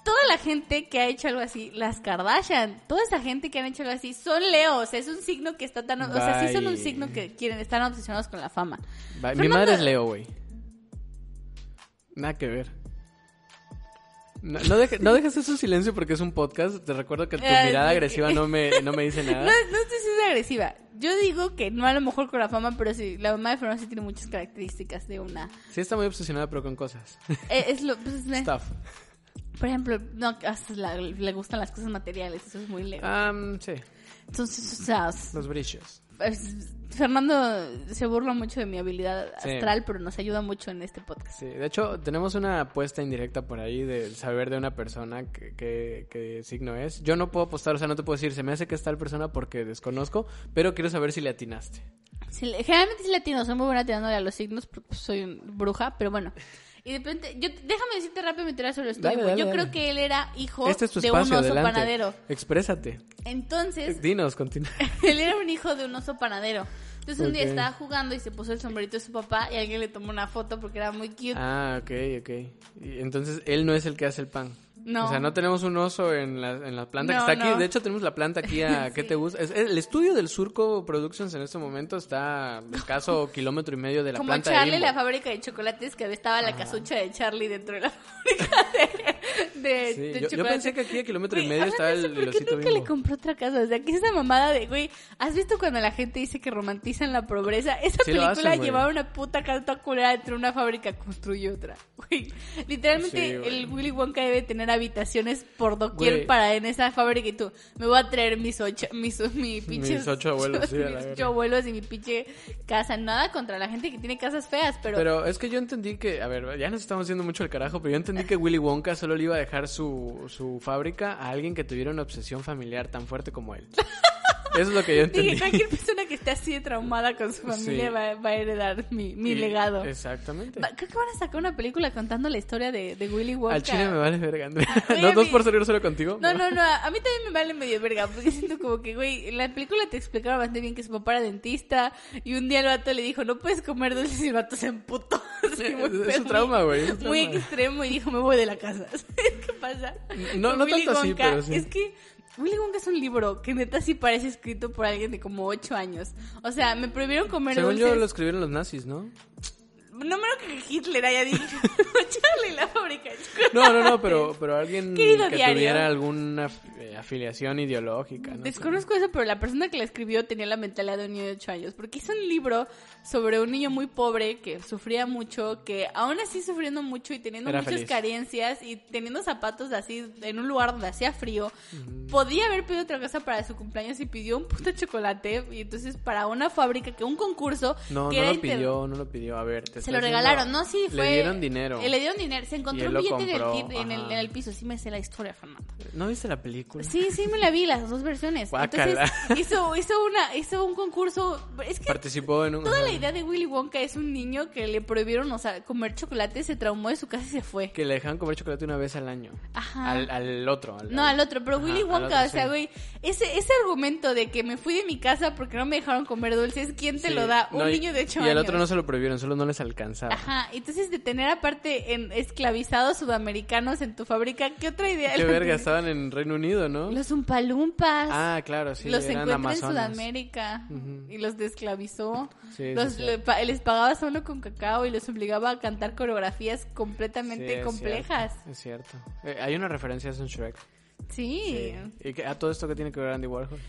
Toda la gente que ha hecho algo así, las Kardashian, toda esa gente que han hecho algo así, son leos. Es un signo que está tan... O sea, sí son un signo que quieren, están obsesionados con la fama. Mi Fernando- madre es Leo, güey. Nada que ver. No, no, deje- no dejes ese silencio porque es un podcast. Te recuerdo que tu Ah, mirada agresiva no me, no me dice No, nada. no estoy siendo agresiva. Yo digo que no a lo mejor con la fama, pero sí, la mamá de Fernando sí tiene muchas características de una... Sí está muy obsesionada, pero con cosas. Eh, Es lo... pues, es- Stuff. por ejemplo, no, hasta la- le gustan las cosas materiales, eso es muy leo. Um, sí, Entonces, o sea, los brillos. Fernando se burla mucho de mi habilidad Sí. astral, pero nos ayuda mucho en este podcast. Sí, de hecho, tenemos una apuesta indirecta por ahí de saber de una persona que, que, que signo es. Yo no puedo apostar, o sea, no te puedo decir, se me hace que es tal persona porque desconozco, pero quiero saber si le atinaste. Sí, le- generalmente sí latino, soy muy buena tirándole a los signos porque soy bruja, pero bueno. Y de repente, yo, déjame decirte rápido mi sobre dale, Yo dale. creo que él era hijo Este es tu de un oso adelante. panadero. Exprésate. Entonces, Dinos, continúa. él era un hijo de un oso panadero. Entonces un día estaba jugando y se puso el sombrerito de su papá y alguien le tomó una foto porque era muy cute. Ah, ok, ok. Y entonces él no es el que hace el pan. No. O sea, no tenemos un oso en la, en la planta No, que está aquí. no. De hecho, tenemos la planta aquí a... ¿Qué Sí. te gusta? Es- el estudio del Surco Productions en este momento está a escaso kilómetro y medio de la Como planta Charlie, de la fábrica de chocolates, que estaba la casucha de Charlie dentro de la fábrica de, de, Sí, de yo- yo pensé que aquí a kilómetro y medio hablando estaba el- ¿por el qué osito nunca le compró otra casa? O sea, que es esa mamada de, güey, ¿has visto cuando la gente dice que romantizan la pobreza? Esa Sí película hacen, llevaba una puta casa toda culera dentro de una fábrica, construyó otra. Güey, literalmente güey. el Willy Wonka debe tener habitaciones por doquier Güey. para en esa fábrica y tú, me voy a traer mis ocho, mis, mi pinches, Mis ocho abuelos, sí, mis ocho abuelos y mi pinche casa. Nada contra la gente que tiene casas feas, pero... Pero es que yo entendí que, a ver, ya nos estamos yendo mucho el carajo, pero yo entendí que Willy Wonka solo le iba a dejar su, su fábrica a alguien que tuviera una obsesión familiar tan fuerte como él. Eso es lo que yo entendí. Dije, cualquier persona que esté así de traumada con su familia Sí. va, va a heredar mi, mi legado. Exactamente. Creo que van a sacar una película contando la historia de, de Willy Wonka. Al chile me vale verga, Andrea. No, mi- por salir solo contigo. No, no, no, a mí también me vale medio verga, porque siento como que, güey, en la película te explicaron bastante bien que su papá era dentista y un día el vato le dijo, no puedes comer dulces y el vato se emputó. Así, Es- su trauma, güey, Muy trauma. extremo y dijo, me voy de la casa. ¿Sabes qué pasa? No- Con no Willy tanto así, Wonka, pero sí. Es que Willy Wonka es un libro que neta sí parece escrito por alguien de como 8 años. O sea, me prohibieron comer Según dulces. yo lo escribieron los nazis, ¿no? No me lo que Hitler haya dicho. Charlie la fábrica de chocolate. No, no, no, pero, pero alguien Querido que diario. tuviera alguna eh, afiliación ideológica. ¿no? Desconozco eso, pero la persona que la escribió tenía la mentalidad de un niño de 8 años. Porque hizo un libro sobre un niño muy pobre que sufría mucho, que aún así sufriendo mucho y teniendo Era muchas feliz. carencias y teniendo zapatos así en un lugar donde hacía frío, podía haber pedido otra cosa para su cumpleaños y pidió un puto chocolate. Y entonces, para una fábrica, que un concurso. No, que no lo inter- pidió, no lo pidió. A ver, te Se lo regalaron, ¿no? Sí, fue. Le dieron dinero. Eh, Le dieron dinero. Se Y encontró un billete en el, compró, pi- en, el, en el piso. Sí, me sé la historia, Fernando. ¿No viste la película? Sí, sí, me la vi, las dos versiones. Guácala. Entonces, hizo, hizo, una, hizo un concurso. Es que Participó en un... toda la idea de Willy Wonka es un niño que le prohibieron o sea, comer chocolate, se traumó de su casa y se fue. Que le dejaban comer chocolate una vez al año. Ajá. Al, al otro. No, al otro, pero Ajá, Willy al Wonka, otro, o sea, sí. güey, ese, ese argumento de que me fui de mi casa porque no me dejaron comer dulces, ¿quién te Sí. lo da? Un No, y- niño de 8 Y años. al otro no se lo prohibieron, solo no les alcanzaba. Ajá, entonces de tener aparte en esclavizados sudamericanos en tu fábrica, ¿qué otra idea? Qué verga, estaban en Reino Unido, ¿no? Los umpalumpas. Ah, claro, sí, los eran encuentra amazonas. en Sudamérica y los desclavizó. Sí, los, sí, sí. le pa- les pagaba solo con cacao y los obligaba a cantar coreografías completamente es complejas. cierto, Es cierto. Eh, hay una referencia a eso en Shrek. Sí. ¿Y a todo esto que tiene que ver Andy Warhol?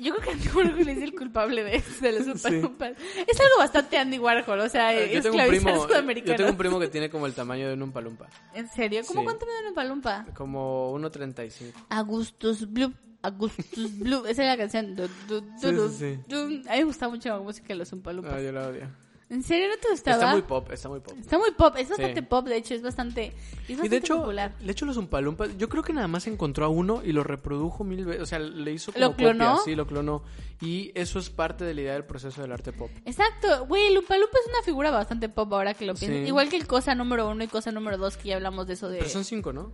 Yo creo que Andy Warhol es el culpable de, de los Oompa-Loompas. Es algo bastante Andy Warhol, o sea, Eh, yo, tengo un primo, sudamericanos. yo tengo un primo que tiene como el tamaño de un Umpalumpa. ¿En serio? ¿Cómo Sí. cuánto me dan un palumpa? Como 1.35. Augustus Blue. Augustus Blue. Esa es la canción. Du, du, du, Sí, sí, sí. A mí me gusta mucho la música de los Umpalumpas. Ah, yo la odio. ¿En serio no te gustaba? Está muy pop, está muy pop. Está muy pop, es bastante Sí. pop, de hecho, es bastante, es bastante Y de hecho, popular. de hecho los Umpalumpas, yo creo que nada más encontró a uno y lo reprodujo mil veces, o sea, le hizo como ¿Lo clonó? copia, sí, lo clonó. Y eso es parte de la idea del proceso del arte pop. Exacto, güey, el Lumpa Lumpa es una figura bastante pop ahora que lo pienso. Sí. Igual que el cosa número uno y cosa número dos, que ya hablamos de eso de... Pero son cinco, ¿no?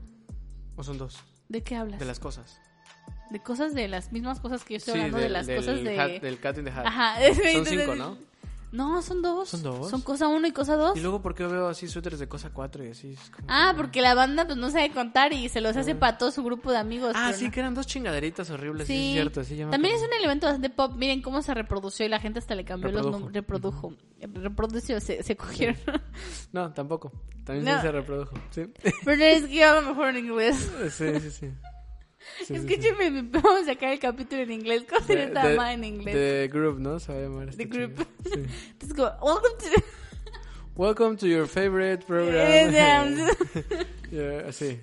¿O son dos? ¿De qué hablas? De las cosas. De cosas de las mismas cosas que yo estoy Sí, hablando, de las del cosas de... hat- del Cat in the Hat. Ajá. Son cinco, ¿no? No, son dos. ¿Son dos? Son cosa uno y cosa dos. Y luego, ¿por qué veo así suéteres de cosa cuatro y así? Es como- Ah, porque la banda pues no sabe contar y se los hace para todo su grupo de amigos. Ah, sí, no. que eran dos chingaderitas horribles, sí, Sí, es cierto. Sí, también es un elemento bastante pop. Miren cómo se reprodució y la gente hasta le cambió los Reprodujo. nombres. Reprodujo. Reprodució, se, se cogieron. No, tampoco. También No. sí se reprodujo. Sí, Pero es que yo hablo mejor en inglés. sí, sí. sí. Sí, sí, sí. Escúcheme, me vamos a sacar el capítulo en inglés. ¿Cómo sería esta mamá en inglés? The Group, ¿no? Se va a llamar este The Group. chingo. Sí. Entonces, como, welcome to... Welcome to your favorite program. Yeah, Yeah, sí.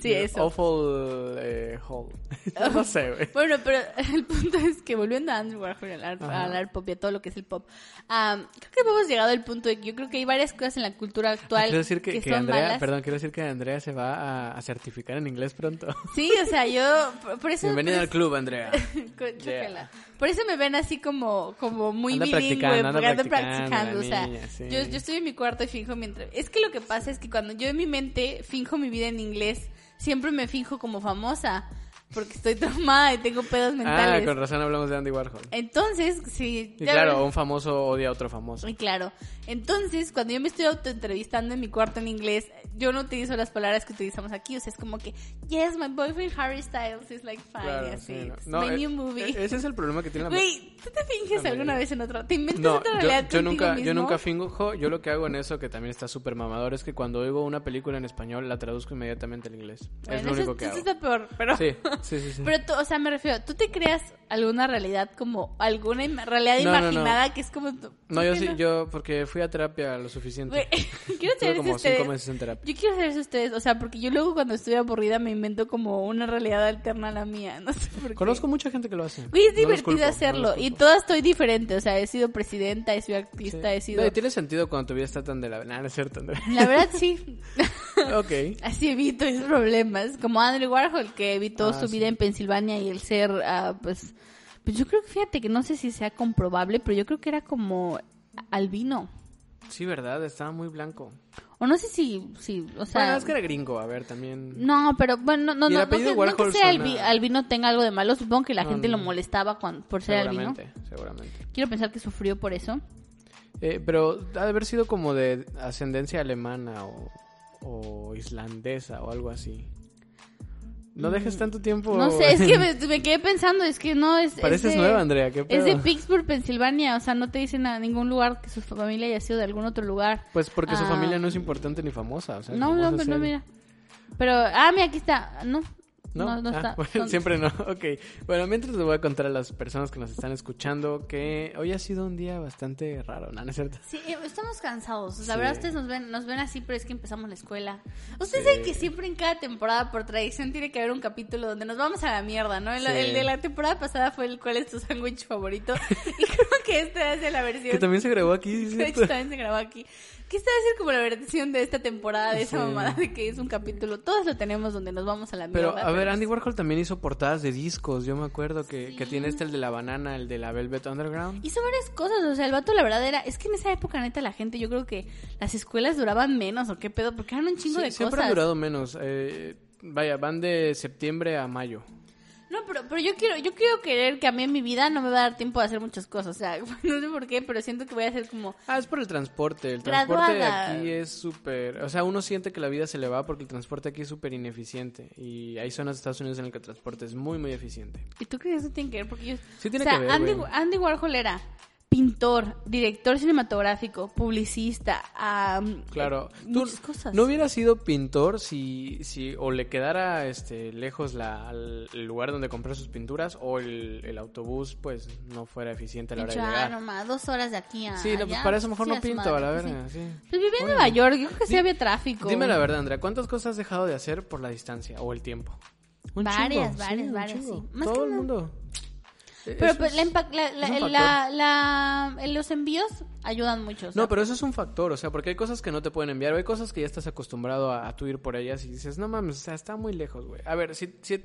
Sí, eso. Awful eh, Hall. no sé, güey. Bueno, pero el punto es que volviendo a Andrew Warhol, al art, Ajá. al art pop y a todo lo que es el pop, am, creo que hemos llegado al punto de que yo creo que hay varias cosas en la cultura actual Quiero decir que, que que son Andrea, malas. perdón, quiero decir que Andrea se va a, a certificar en inglés pronto. Sí, o sea, yo por, eso... Bienvenida al club, Andrea. Chócala. Por eso me ven así como, como muy Anda bilingüe, practicando, anda practicando, practicando. O sea, niña, sí. yo, yo estoy en mi cuarto y finjo mientras. Es que lo que pasa es que cuando yo en mi mente finjo mi vida en inglés, siempre me finjo como famosa. Porque estoy traumada y tengo pedos Ah, mentales. con razón hablamos de Andy Warhol. Entonces, sí. Y claro, un famoso odia a otro famoso. y claro. Entonces, cuando yo me estoy autoentrevistando en mi cuarto en inglés, yo no utilizo las palabras que utilizamos aquí. O sea, es como que, yes, my boyfriend Harry Styles is like fine. Claro, así, sí, no. No, my eh, new movie. eh, Ese es el problema que tiene la Güey, ¿tú te finges alguna vez en otro? ¿Te inventas No, otra yo, realidad yo contigo nunca, yo mismo? nunca finjo, yo lo que hago en eso, que también está súper mamador, es que cuando oigo una película en español, la traduzco inmediatamente al inglés. Bueno, es lo eso, único que eso hago. está peor, pero... Sí, sí, sí. sí. Pero tú, o sea, me refiero, ¿tú te creas alguna realidad como alguna realidad No, no, no. imaginada que es como... no, ¿por yo sí, yo, porque fui a terapia lo suficiente. Quiero saber si como ustedes... cinco meses en terapia. Yo quiero saber si ustedes, o sea, porque yo luego cuando estoy aburrida me invento como una realidad alterna a la mía, no sé por qué. Conozco mucha gente que lo hace. Güey, es divertido culpo, hacerlo y culpo. toda estoy diferente, o sea, he sido presidenta, he sido Sí. artista, he sido... No, tiene sentido cuando tu vida está tan de la... Nah, no es cierto, Andrea. La verdad sí. ok. Así evito esos problemas. Como Andrew Warhol, que evitó Ah, su sí. Vida en Pensilvania y el ser, ah, pues, pues yo creo que fíjate que no sé si sea comprobable, pero yo creo que era como albino. Sí, verdad, estaba muy blanco. O no sé si, si o sea... bueno, es que era gringo, a ver, también... No, pero bueno, no, no, no, que, no que sea albi- albino tenga algo de malo. Supongo que la No, gente lo no. molestaba cuando, por ser albino. seguramente, seguramente. Quiero pensar que sufrió por eso. Eh, pero ha de haber sido como de ascendencia alemana o, o islandesa o algo así. No dejes tanto tiempo. No sé, es que me, me quedé pensando, es que no es... es Pareces de- nueva, Andrea, ¿qué Es de pedo? Pittsburgh, Pensilvania, o sea, no te dicen a ningún lugar que su familia haya sido de algún otro lugar. Pues porque su Ah. familia no es importante ni famosa. O sea, No, no, pero no, mira. Pero, ah, mira, aquí está. No, ¿No? no, no, Ah, está. bueno, siempre no. Ok. Bueno, mientras les voy a contar a las personas que nos están escuchando que hoy ha sido un día bastante raro, ¿no? ¿No es cierto? Sí, estamos cansados. O sea, Sí. La verdad, ustedes nos ven, nos ven así, pero es que empezamos la escuela. Ustedes Sí. saben que siempre en cada temporada, por tradición, tiene que haber un capítulo donde nos vamos a la mierda, ¿no? El, Sí. el de la temporada pasada fue el cuál es tu sándwich favorito. y creo que esta es de la versión. Que también se grabó aquí, De ¿cierto? hecho, también se grabó aquí. A ser como la versión de esta temporada, de esa Sí. mamada de que es un capítulo. Todos lo tenemos donde nos vamos a la mierda. Pero, a ver, Andy Warhol también hizo portadas de discos. Yo me acuerdo que, que tiene este, el de la banana, el de la Velvet Underground. Hizo varias cosas, o sea, el vato la verdad era, es que en esa época neta la gente, yo creo que las escuelas duraban menos o qué pedo, porque eran un chingo Sí, de siempre cosas. han durado menos. eh, vaya, van de septiembre a mayo. No, pero, pero yo quiero, yo quiero querer que a mí en mi vida no me va a dar tiempo de hacer muchas cosas, o sea, no sé por qué, pero siento que voy a hacer como, Ah, es por el transporte. El transporte Graduada. aquí es súper... O sea, uno siente que la vida se le va porque el transporte aquí es súper ineficiente. Y hay zonas de Estados Unidos en las que el transporte es muy, muy eficiente. ¿y tú crees que eso tiene que ver? Porque yo, Sí tiene o sea, que ver, Andy. Andy Warhol era pintor, director cinematográfico, publicista, am, Claro. eh, Tú muchas cosas. no hubieras sido pintor si, si o le quedara este lejos la, el lugar donde compró sus pinturas o el, el autobús pues no fuera eficiente a la hora de ah, llegar. nomás, dos horas de aquí a Sí, no, pues allá, para eso mejor sí, no pinto, madre, a la pues verga, sí. Pues vivía en Nueva York, yo creo que sí había tráfico. Dime la verdad, Andrea, ¿cuántas cosas has dejado de hacer por la distancia o el tiempo? Un Varias, chingo, varias, varias, sí. Más Todo que el mundo. Pero Eso pues, es- la la- los envíos ayudan mucho. No, pero eso es un factor, o sea, porque hay cosas que no te pueden enviar, o hay cosas que ya estás acostumbrado a, a tú ir por ellas y dices, no mames, o sea, está muy lejos, güey. A ver, si, si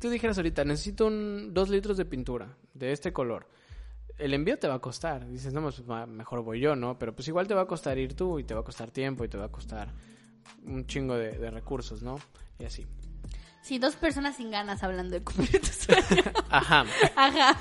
tú dijeras ahorita, necesito un, dos litros de pintura de este color, el envío te va a costar. Dices, no, pues mejor voy yo, ¿no? Pero pues igual te va a costar ir tú y te va a costar tiempo y te va a costar un chingo de, de recursos, ¿no? Y así. Sí, dos personas sin ganas hablando de cumplir tus sueños. Ajá. Ajá.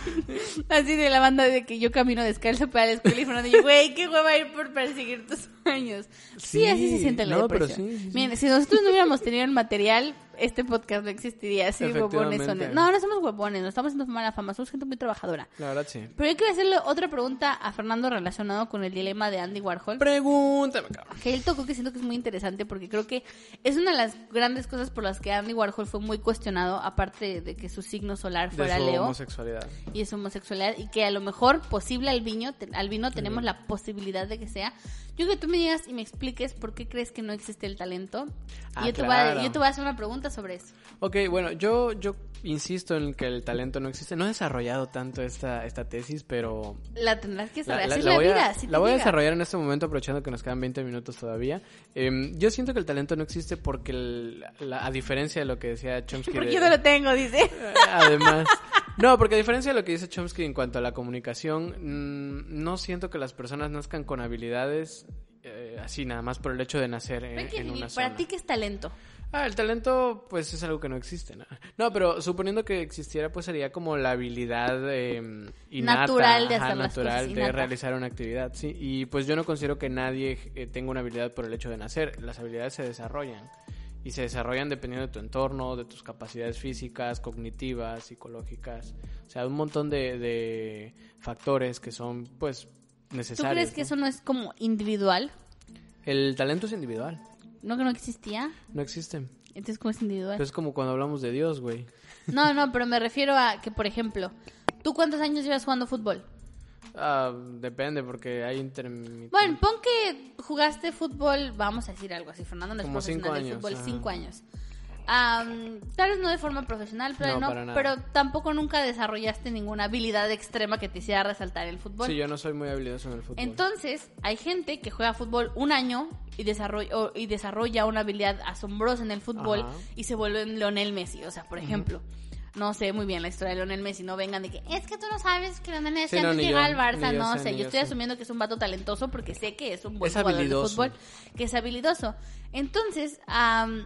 Así de la banda de que yo camino descalzo para la escuela y Fernando güey, qué hueva ir por perseguir tus sueños. Sí, Sí, así se siente la no, pero depresión. sí, sí, sí. Miren, si nosotros no hubiéramos tenido el material, este podcast no existiría. Así de huevones son. No, no somos huevones, no estamos haciendo mala fama, somos gente muy trabajadora. La verdad, sí. Pero yo quiero hacerle otra pregunta a Fernando relacionado con el dilema de Andy Warhol. Pregúntame, cabrón. que él tocó que siento que es muy interesante porque creo que es una de las grandes cosas por las que Andy Warhol fue muy cuestionado, aparte de que su signo solar De fuera su Leo homosexualidad. y su homosexualidad y que a lo mejor posible al vino, al vino tenemos la posibilidad de que sea. Yo que tú me digas y me expliques por qué crees que no existe el talento. Ah, y yo te, voy a, claro. yo te voy a hacer una pregunta sobre eso. Ok, bueno, yo, yo insisto en que el talento no existe. No he desarrollado tanto esta, esta tesis, pero La tendrás que la, saber. la- la la voy, vida. a, la voy a desarrollar en este momento aprovechando que nos quedan 20 minutos todavía. Em, yo siento que el talento no existe porque, el- a diferencia de lo que decía Chomsky... Porque de- yo no lo tengo, dice. Además. No, porque a diferencia de lo que dice Chomsky en cuanto a la comunicación, mm, no siento que las personas nazcan con habilidades eh, así nada más por el hecho de nacer en, para ti, ¿qué es talento? Ah, el talento, pues es algo que no existe. No, No, pero suponiendo que existiera, pues sería como la habilidad eh, innata, Natural de ajá, hacer las natural cosas, de innata. realizar una actividad, sí. Y pues yo no considero que nadie eh, tenga una habilidad por el hecho de nacer. Las habilidades se desarrollan. Y se desarrollan dependiendo de tu entorno, de tus capacidades físicas, cognitivas, psicológicas. O sea, un montón de, de factores que son, pues, ¿Tú necesarios. crees que ¿no? eso no es como individual? El talento es individual. ¿No que no existía? No existe. Entonces, ¿cómo es individual? Pero es como cuando hablamos de Dios, güey. No, no, pero me refiero a que, por ejemplo, ¿tú cuántos años llevas jugando fútbol? Ah, depende, porque hay intermitentes. Bueno, pon que jugaste fútbol, vamos a decir algo así, Fernando no es Como profesional años, fútbol, ajá. cinco años. Am, tal vez no de forma profesional, pero, No, pero tampoco nunca desarrollaste ninguna habilidad extrema que te hiciera resaltar el fútbol. Sí, yo no soy muy habilidoso en el fútbol. Entonces, hay gente que juega fútbol un año y desarrolla, o- y desarrolla una habilidad asombrosa en el fútbol Ajá. y se vuelve Leonel Messi. O sea, por ejemplo, no sé muy bien la historia de Leonel Messi, no vengan de que es que tú no sabes que Leonel Messi Sí, no, antes llega al Barça. yo No sé, yo yo estoy asumiendo que es un vato talentoso porque sé que es un buen Es jugador de habilidoso. fútbol, que es habilidoso. Entonces, am,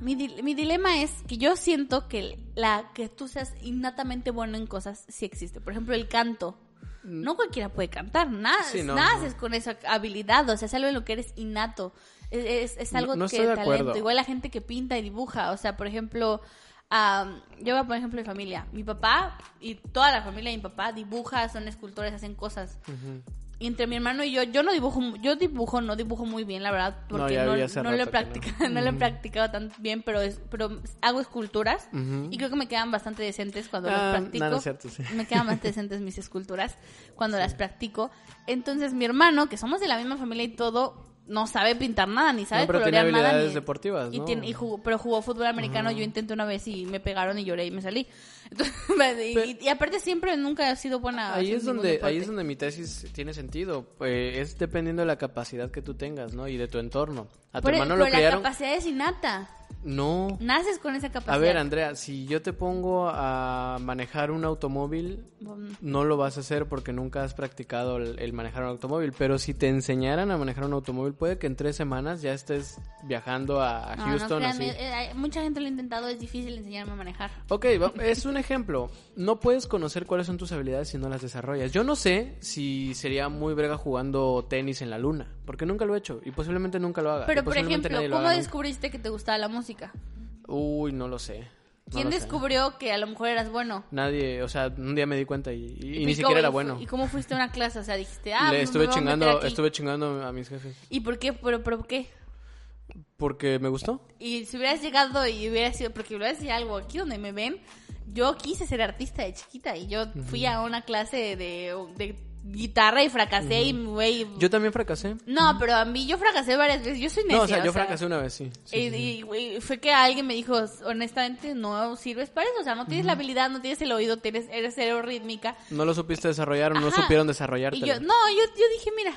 mi, mi dilema es que yo siento que la que tú seas innatamente bueno en cosas sí existe. Por ejemplo, el canto. No cualquiera puede cantar, nada, Sí, no, naces no. con esa habilidad, o sea, es algo en lo que eres innato. Es, es- es algo que de talento. Igual la gente que pinta y dibuja. O sea, por ejemplo, am, yo poner ejemplo de familia. Mi papá y toda la familia de mi papá dibuja, son escultores, hacen cosas. Y entre mi hermano y yo, yo no dibujo, yo dibujo, no dibujo muy bien, la verdad, No, porque no, hace no lo he que no. practicado, no. lo he practicado tan bien, pero es, pero hago esculturas y creo que me quedan bastante decentes cuando Ah, las practico. no, no es cierto, sí. Me quedan bastante decentes mis esculturas cuando las practico. Entonces mi hermano, que somos de la misma familia y todo, no sabe pintar nada, ni sabe No, pero tiene colorear nada. ni- deportivas, y ¿no? tiene- y jugó- pero jugó fútbol americano, yo intenté una vez y me pegaron y lloré y me salí. Entonces, y, y aparte siempre nunca he sido buena. Ahí es donde ahí es donde mi tesis tiene sentido. Eh, es dependiendo de la capacidad que tú tengas, ¿no? Y de tu entorno. A tu Pero- hermano pero lo la criaron. capacidad es innata. No. Naces con esa capacidad. A ver, Andrea, si yo te pongo a manejar un automóvil, no lo vas a hacer porque nunca has practicado el, el manejar un automóvil. Pero si te enseñaran a manejar un automóvil, puede que en tres semanas ya estés viajando a, a No, no Houston. créanme, así. eh, hay- mucha gente lo ha intentado, es difícil enseñarme a manejar. Ok, es un ejemplo. No puedes conocer cuáles son tus habilidades si no las desarrollas. Yo no sé si sería muy brega jugando tenis en la luna, porque nunca lo he hecho y posiblemente nunca lo haga. Pero, por ejemplo, ¿cómo nunca. descubriste que te gustaba la música? Uy, no lo sé. No ¿Quién lo sé. descubrió que a lo mejor eras bueno? Nadie, o sea, un día me di cuenta y, y- y ¿Y ni siquiera era bueno. ¿Y cómo fuiste a una clase? O sea, dijiste, ah, Le me estuve chingando, aquí. estuve chingando a mis jefes ¿Y por qué? ¿Pero, pero por qué? porque me gustó. Y si hubieras llegado y hubieras sido, porque hubieras sido algo aquí donde me ven, yo quise ser artista de chiquita y yo fui a una clase de, de guitarra y fracasé y, güey... Yo también fracasé. No, pero a mí yo fracasé varias veces, yo soy necia. No, o sea, yo fracasé una vez, sí. Sí, Y, sí. y, güey, fue que alguien me dijo, honestamente, no sirves para eso. O sea, no tienes la habilidad, no tienes el oído, tienes, eres cero rítmica. No lo supiste desarrollar o no Ajá. supieron desarrollarte. Y yo, no, yo, yo dije, mira,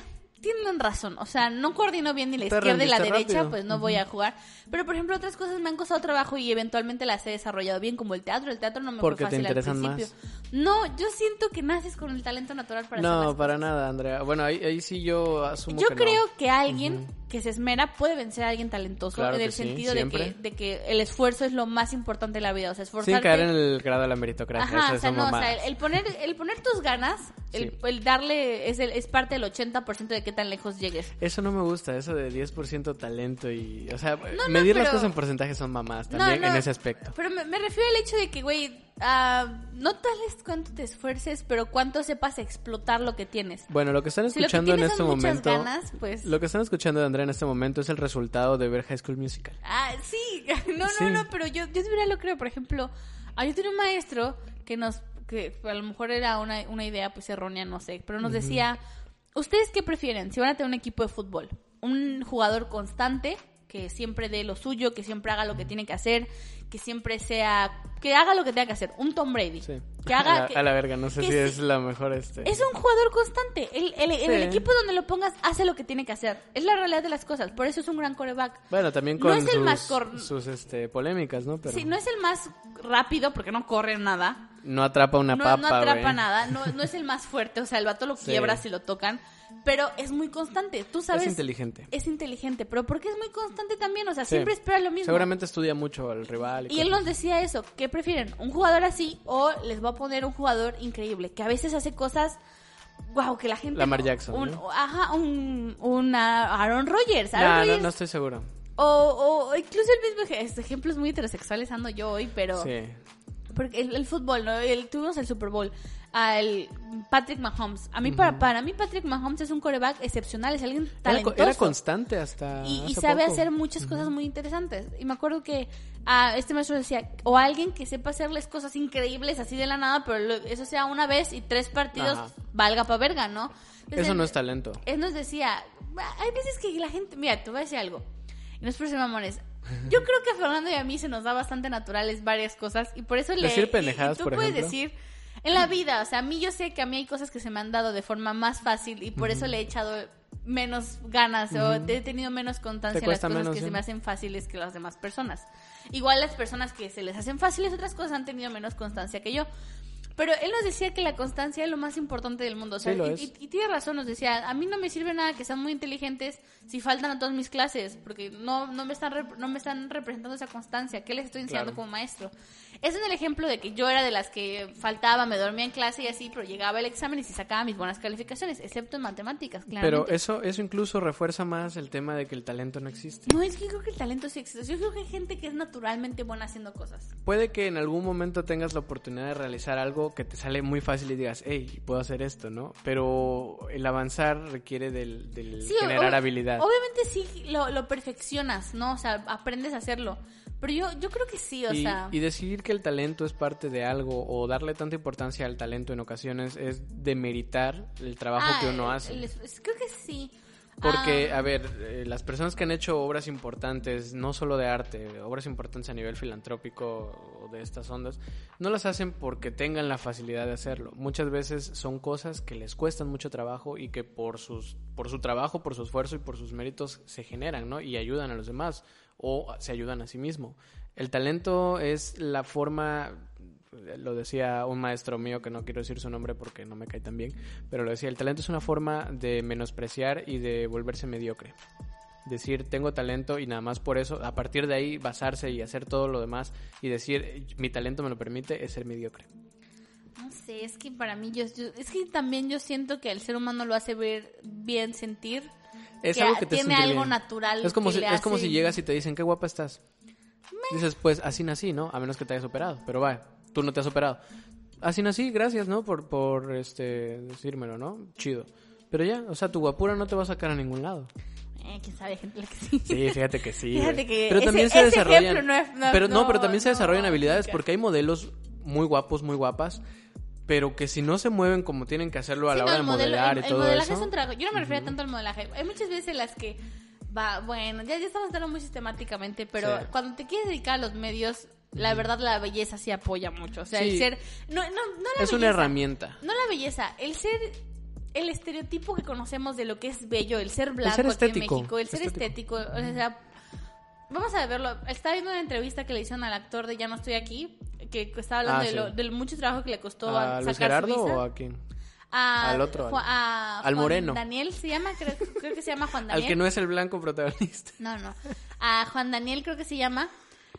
tienen razón. O sea, no coordino bien ni la Te izquierda y la derecha, rápido. pues no voy a jugar. Pero, por ejemplo, otras cosas me han costado trabajo y eventualmente las he desarrollado bien, como el teatro. El teatro no me Porque fue te fácil al interesan principio. más. No, yo siento que naces con el talento natural para hacer No, las para cosas. nada, Andrea. Bueno, ahí, ahí sí yo asumo Yo que no. creo que alguien que se esmera puede vencer a alguien talentoso Claro en el sí, sentido de que, de que el esfuerzo es lo más importante de la vida. O sea, esforzarte. Sin caer en el grado de la meritocracia. Ajá, eso o sea, no, o sea, el poner, el poner tus ganas, el, Sí. el darle, es, el, es parte del 80% de qué tan lejos llegues. Eso no me gusta, eso de 10% talento y... O sea, no, medir las pero- cosas en porcentaje son mamás también en ese aspecto. Pero me, me refiero al hecho de que, güey, ah, no tal es cuánto te esfuerces, pero cuánto sepas explotar lo que tienes. Bueno, lo que están Si lo que escuchando en este momento... ganas, pues... Lo que están escuchando de Andrea en este momento es el resultado de ver High School Musical. Ah, sí, no, no, Sí. no, pero yo, yo de verdad lo creo, por ejemplo, yo tenía un maestro que nos, que a lo mejor era una, una idea pues errónea, no sé, pero nos decía, ¿ustedes qué prefieren si van a tener un equipo de fútbol? ¿Un jugador constante que siempre dé lo suyo, que siempre haga lo que tiene que hacer, que siempre sea, que haga lo que tenga que hacer? Un Tom Brady. Sí. Que a, haga... la, que- a la verga, no sé que si sí- es la mejor este... es un jugador constante. El, el- En el Sí. equipo donde lo pongas, hace lo que tiene que hacer. Es la realidad de las cosas. Por eso es un gran coreback. Bueno, también No con es el sus, más cor- sus este, polémicas, ¿no? Pero Sí, no es el más rápido porque no corre nada. No atrapa una no, papa, no atrapa güey. nada. No, no es el más fuerte. O sea, el vato lo Sí. quiebra si lo tocan. Pero es muy constante. Tú sabes. Es inteligente. Es inteligente. Pero porque es muy constante también. O sea, Sí. siempre espera lo mismo. Seguramente estudia mucho al rival. Y él nos decía eso. ¿Qué prefieren? ¿Un jugador así o les voy a poner un jugador increíble? Que a veces hace cosas. Wow, que la gente. Lamar Jackson, un- ¿no? Ajá, un, un ah, Aaron Rodgers. Aaron No, no, Rodgers no estoy seguro. O, o- incluso el mismo ej- ejemplos muy heterosexuales ando yo hoy, pero Sí. Porque el, el fútbol, ¿no? El, tuvimos el Super Bowl, al Patrick Mahomes. A mí para, para mí Patrick Mahomes es un coreback excepcional, es alguien Era, talentoso. era constante hasta. y, y sabe poco. hacer muchas cosas muy interesantes. Y me acuerdo que ah, este maestro decía, o alguien que sepa hacerles cosas increíbles así de la nada, pero lo- eso sea una vez y tres partidos Ajá. valga pa' verga, ¿no? Entonces, Eso no es talento. él nos decía, hay veces que la gente, mira, te voy a decir algo, y no es por ser mamones, yo creo que a Fernando y a mí se nos da bastante naturales varias cosas, y por eso le... Decir y- y pendejadas, tú por puedes ejemplo. decir, en la vida, o sea, a mí yo sé que a mí hay cosas que se me han dado de forma más fácil, y por eso le he echado menos ganas, o he tenido menos constancia en las cosas menos, que sí. se me hacen fáciles que las demás personas. Igual las personas que se les hacen fáciles otras cosas han tenido menos constancia que yo. Pero él nos decía que la constancia es lo más importante del mundo. O sea, Sí, lo y, es. y- y tiene razón, nos decía, a mí no me sirve nada que sean muy inteligentes si faltan a todas mis clases, porque no, no, me, están no me están representando esa constancia. ¿Qué les estoy enseñando Claro. como maestro? Ese es el ejemplo de que yo era de las que faltaba, me dormía en clase y así, pero llegaba el examen y sí sacaba mis buenas calificaciones, excepto en matemáticas, Pero claramente. eso, eso incluso refuerza más el tema de que el talento no existe. No, es que yo creo que el talento sí existe. Yo creo que hay gente que es naturalmente buena haciendo cosas. Puede que en algún momento tengas la oportunidad de realizar algo que te sale muy fácil y digas, hey, puedo hacer esto, ¿no? Pero el avanzar requiere del, del Sí, generar habilidad. Obviamente sí lo, lo perfeccionas, ¿no? O sea, aprendes a hacerlo. Pero yo, yo creo que sí, o y, sea... y decidir que el talento es parte de algo o darle tanta importancia al talento en ocasiones es demeritar el trabajo ah, que uno hace. el creo que sí. Porque, Ah, a ver, eh, las personas que han hecho obras importantes, no solo de arte, obras importantes a nivel filantrópico o de estas ondas, no las hacen porque tengan la facilidad de hacerlo. Muchas veces son cosas que les cuestan mucho trabajo y que por sus por su trabajo, por su esfuerzo y por sus méritos se generan, ¿no? Y ayudan a los demás o se ayudan a sí mismo. El talento es la forma lo decía un maestro mío que no quiero decir su nombre porque no me cae tan bien, pero lo decía, el talento es una forma de menospreciar y de volverse mediocre. Decir, tengo talento y nada más por eso, a partir de ahí basarse y hacer todo lo demás y decir, mi talento me lo permite, es ser mediocre. No sé, es que para mí, yo, yo- es que también yo siento que el ser humano lo hace ver bien, sentir. Es que algo que te tiene algo bien. natural. Es como, que si, le es como hace- si llegas y te dicen, qué guapa estás. Dices, pues así nací, ¿no? A menos que te hayas operado, pero va, tú no te has operado. Así nací, gracias, ¿no? Por, por este, decírmelo, ¿no? Chido. Pero ya, o sea, tu guapura no te va a sacar a ningún lado. Eh, quién sabe, gente que sí. Sí, fíjate que sí. Fíjate que pero ese- también se desarrollan. no es- no- pero no, no, pero también se desarrollan habilidades porque hay modelos muy guapos, muy guapas, pero que si no se mueven como tienen que hacerlo a Sí, la hora el de modelo- modelar el- y el todo modelaje eso. es un trabajo. Yo no me refería tanto al modelaje. Hay muchas veces en las que va, bueno, ya, ya estamos hablando muy sistemáticamente, pero Sí. cuando te quieres dedicar a los medios, la verdad la belleza sí apoya mucho. O sea, el Sí. ser. No, no, no la Es una belleza, herramienta. No la belleza, el ser. El estereotipo que conocemos de lo que es bello, el ser blanco ser aquí en México, el ser estético. estético, o sea, Vamos a verlo. Estaba viendo una entrevista que le hicieron al actor de Ya no estoy aquí, que estaba hablando Ah, de sí. lo, del mucho trabajo que le costó ¿A sacar Luis su Gerardo visa. o a quién? A- Al otro, Ju- al- a al Juan moreno. Daniel se llama, creo, creo que se llama Juan Daniel. Al que no es el blanco protagonista. No, no. A Juan Daniel creo que se llama.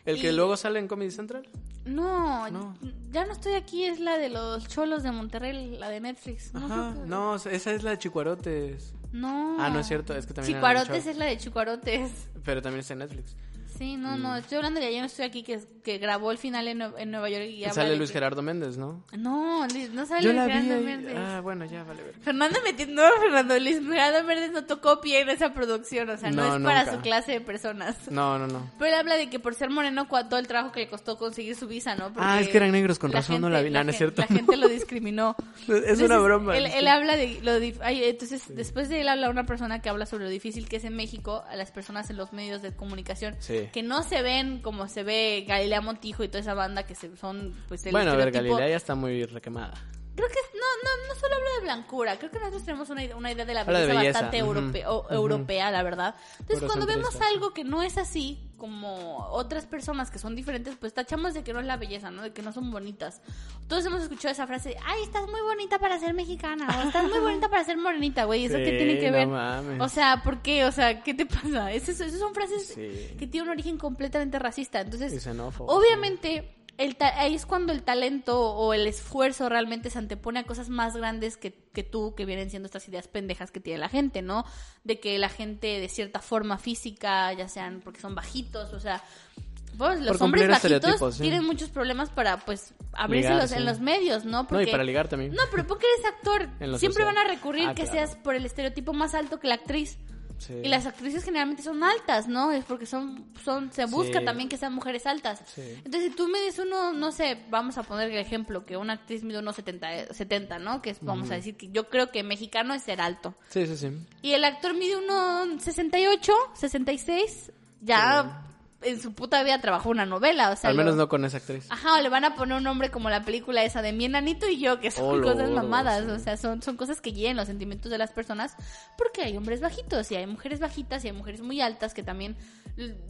El que Y- luego sale en Comedy Central. No, No. ya no estoy aquí, es la de los cholos de Monterrey, la de Netflix. No, Ajá. que- No, esa es la de Chicuarotes. no. Ah, no es cierto, es que también Chicuarotes es la de Chicuarotes. Pero también está en Netflix. Sí, no, no, estoy hablando de Ya no estoy aquí, que, que grabó el final en, en Nueva York y habla Sale de Luis que- Gerardo Méndez, ¿no? No, no sale Yo Luis la vi. Gerardo. Méndez. Ah, bueno, ya, vale. ver. Fernando metiendo, no, Fernando, Luis Gerardo Méndez no tocó pie en esa producción, o sea, no, No, es para nunca. su clase de personas. No, no, no. Pero él habla de que por ser moreno, todo el trabajo que le costó conseguir su visa, ¿no? Ah, es que eran negros, con razón no la vi. Nah, no es cierto. La gente lo discriminó. Es una Entonces, broma. Él, él habla de lo dif- ay, entonces después de él habla una persona que habla sobre lo difícil que es en México a las personas en los medios de comunicación Sí. Que no se ven como se ve Galilea Montijo y toda esa banda que se, son pues el Bueno, a ver. Galilea ya está muy requemada. Creo que es- no, no, no solo habla de blancura, creo que nosotros tenemos una, idea- una idea de la de belleza, bastante ujú, europe- o- ujú. europea, la verdad. Entonces, cuando vemos algo que no es así, como otras personas que son diferentes, pues tachamos de que no es la belleza, ¿no? De que no son bonitas. Todos hemos escuchado esa frase, ay, estás muy bonita para ser mexicana, o estás muy bonita para ser morenita, güey, ¿eso qué Sí, tiene que no ver? mames. O sea, ¿por qué? O sea, ¿qué te pasa? Esas, esas son frases Sí. que tienen un origen completamente racista. Entonces, obviamente, el ta- ahí es cuando el talento o el esfuerzo realmente se antepone a cosas más grandes que, que tú, que vienen siendo estas ideas pendejas que tiene la gente, ¿no? De que la gente de cierta forma física, ya sean porque son bajitos, o sea... pues, los hombres bajitos sí. tienen muchos problemas para, pues, abrirse los- en los medios, ¿no? No, y para ligar también. No, pero porque eres actor, siempre social. van a recurrir Ah, que claro. seas por el estereotipo más alto que la actriz. Sí. Y las actrices generalmente son altas, ¿no? Es porque son, son, se busca Sí. también que sean mujeres altas. Sí. Entonces, si tú mides uno, no sé, vamos a poner el ejemplo, que una actriz mide unos 70, 70 ¿no? Que es, vamos a decir que yo creo que mexicano es ser alto. Sí, sí, sí. Y el actor mide uno 68, 66, ya en su puta vida trabajó una novela, o sea, Al menos lo- no con esa actriz. Ajá, o le van a poner un nombre como la película esa de Mi enanito y yo, que son Oh, cosas mamadas, sí. o sea, son, son cosas que hieren los sentimientos de las personas, porque hay hombres bajitos y hay mujeres bajitas y hay mujeres muy altas que también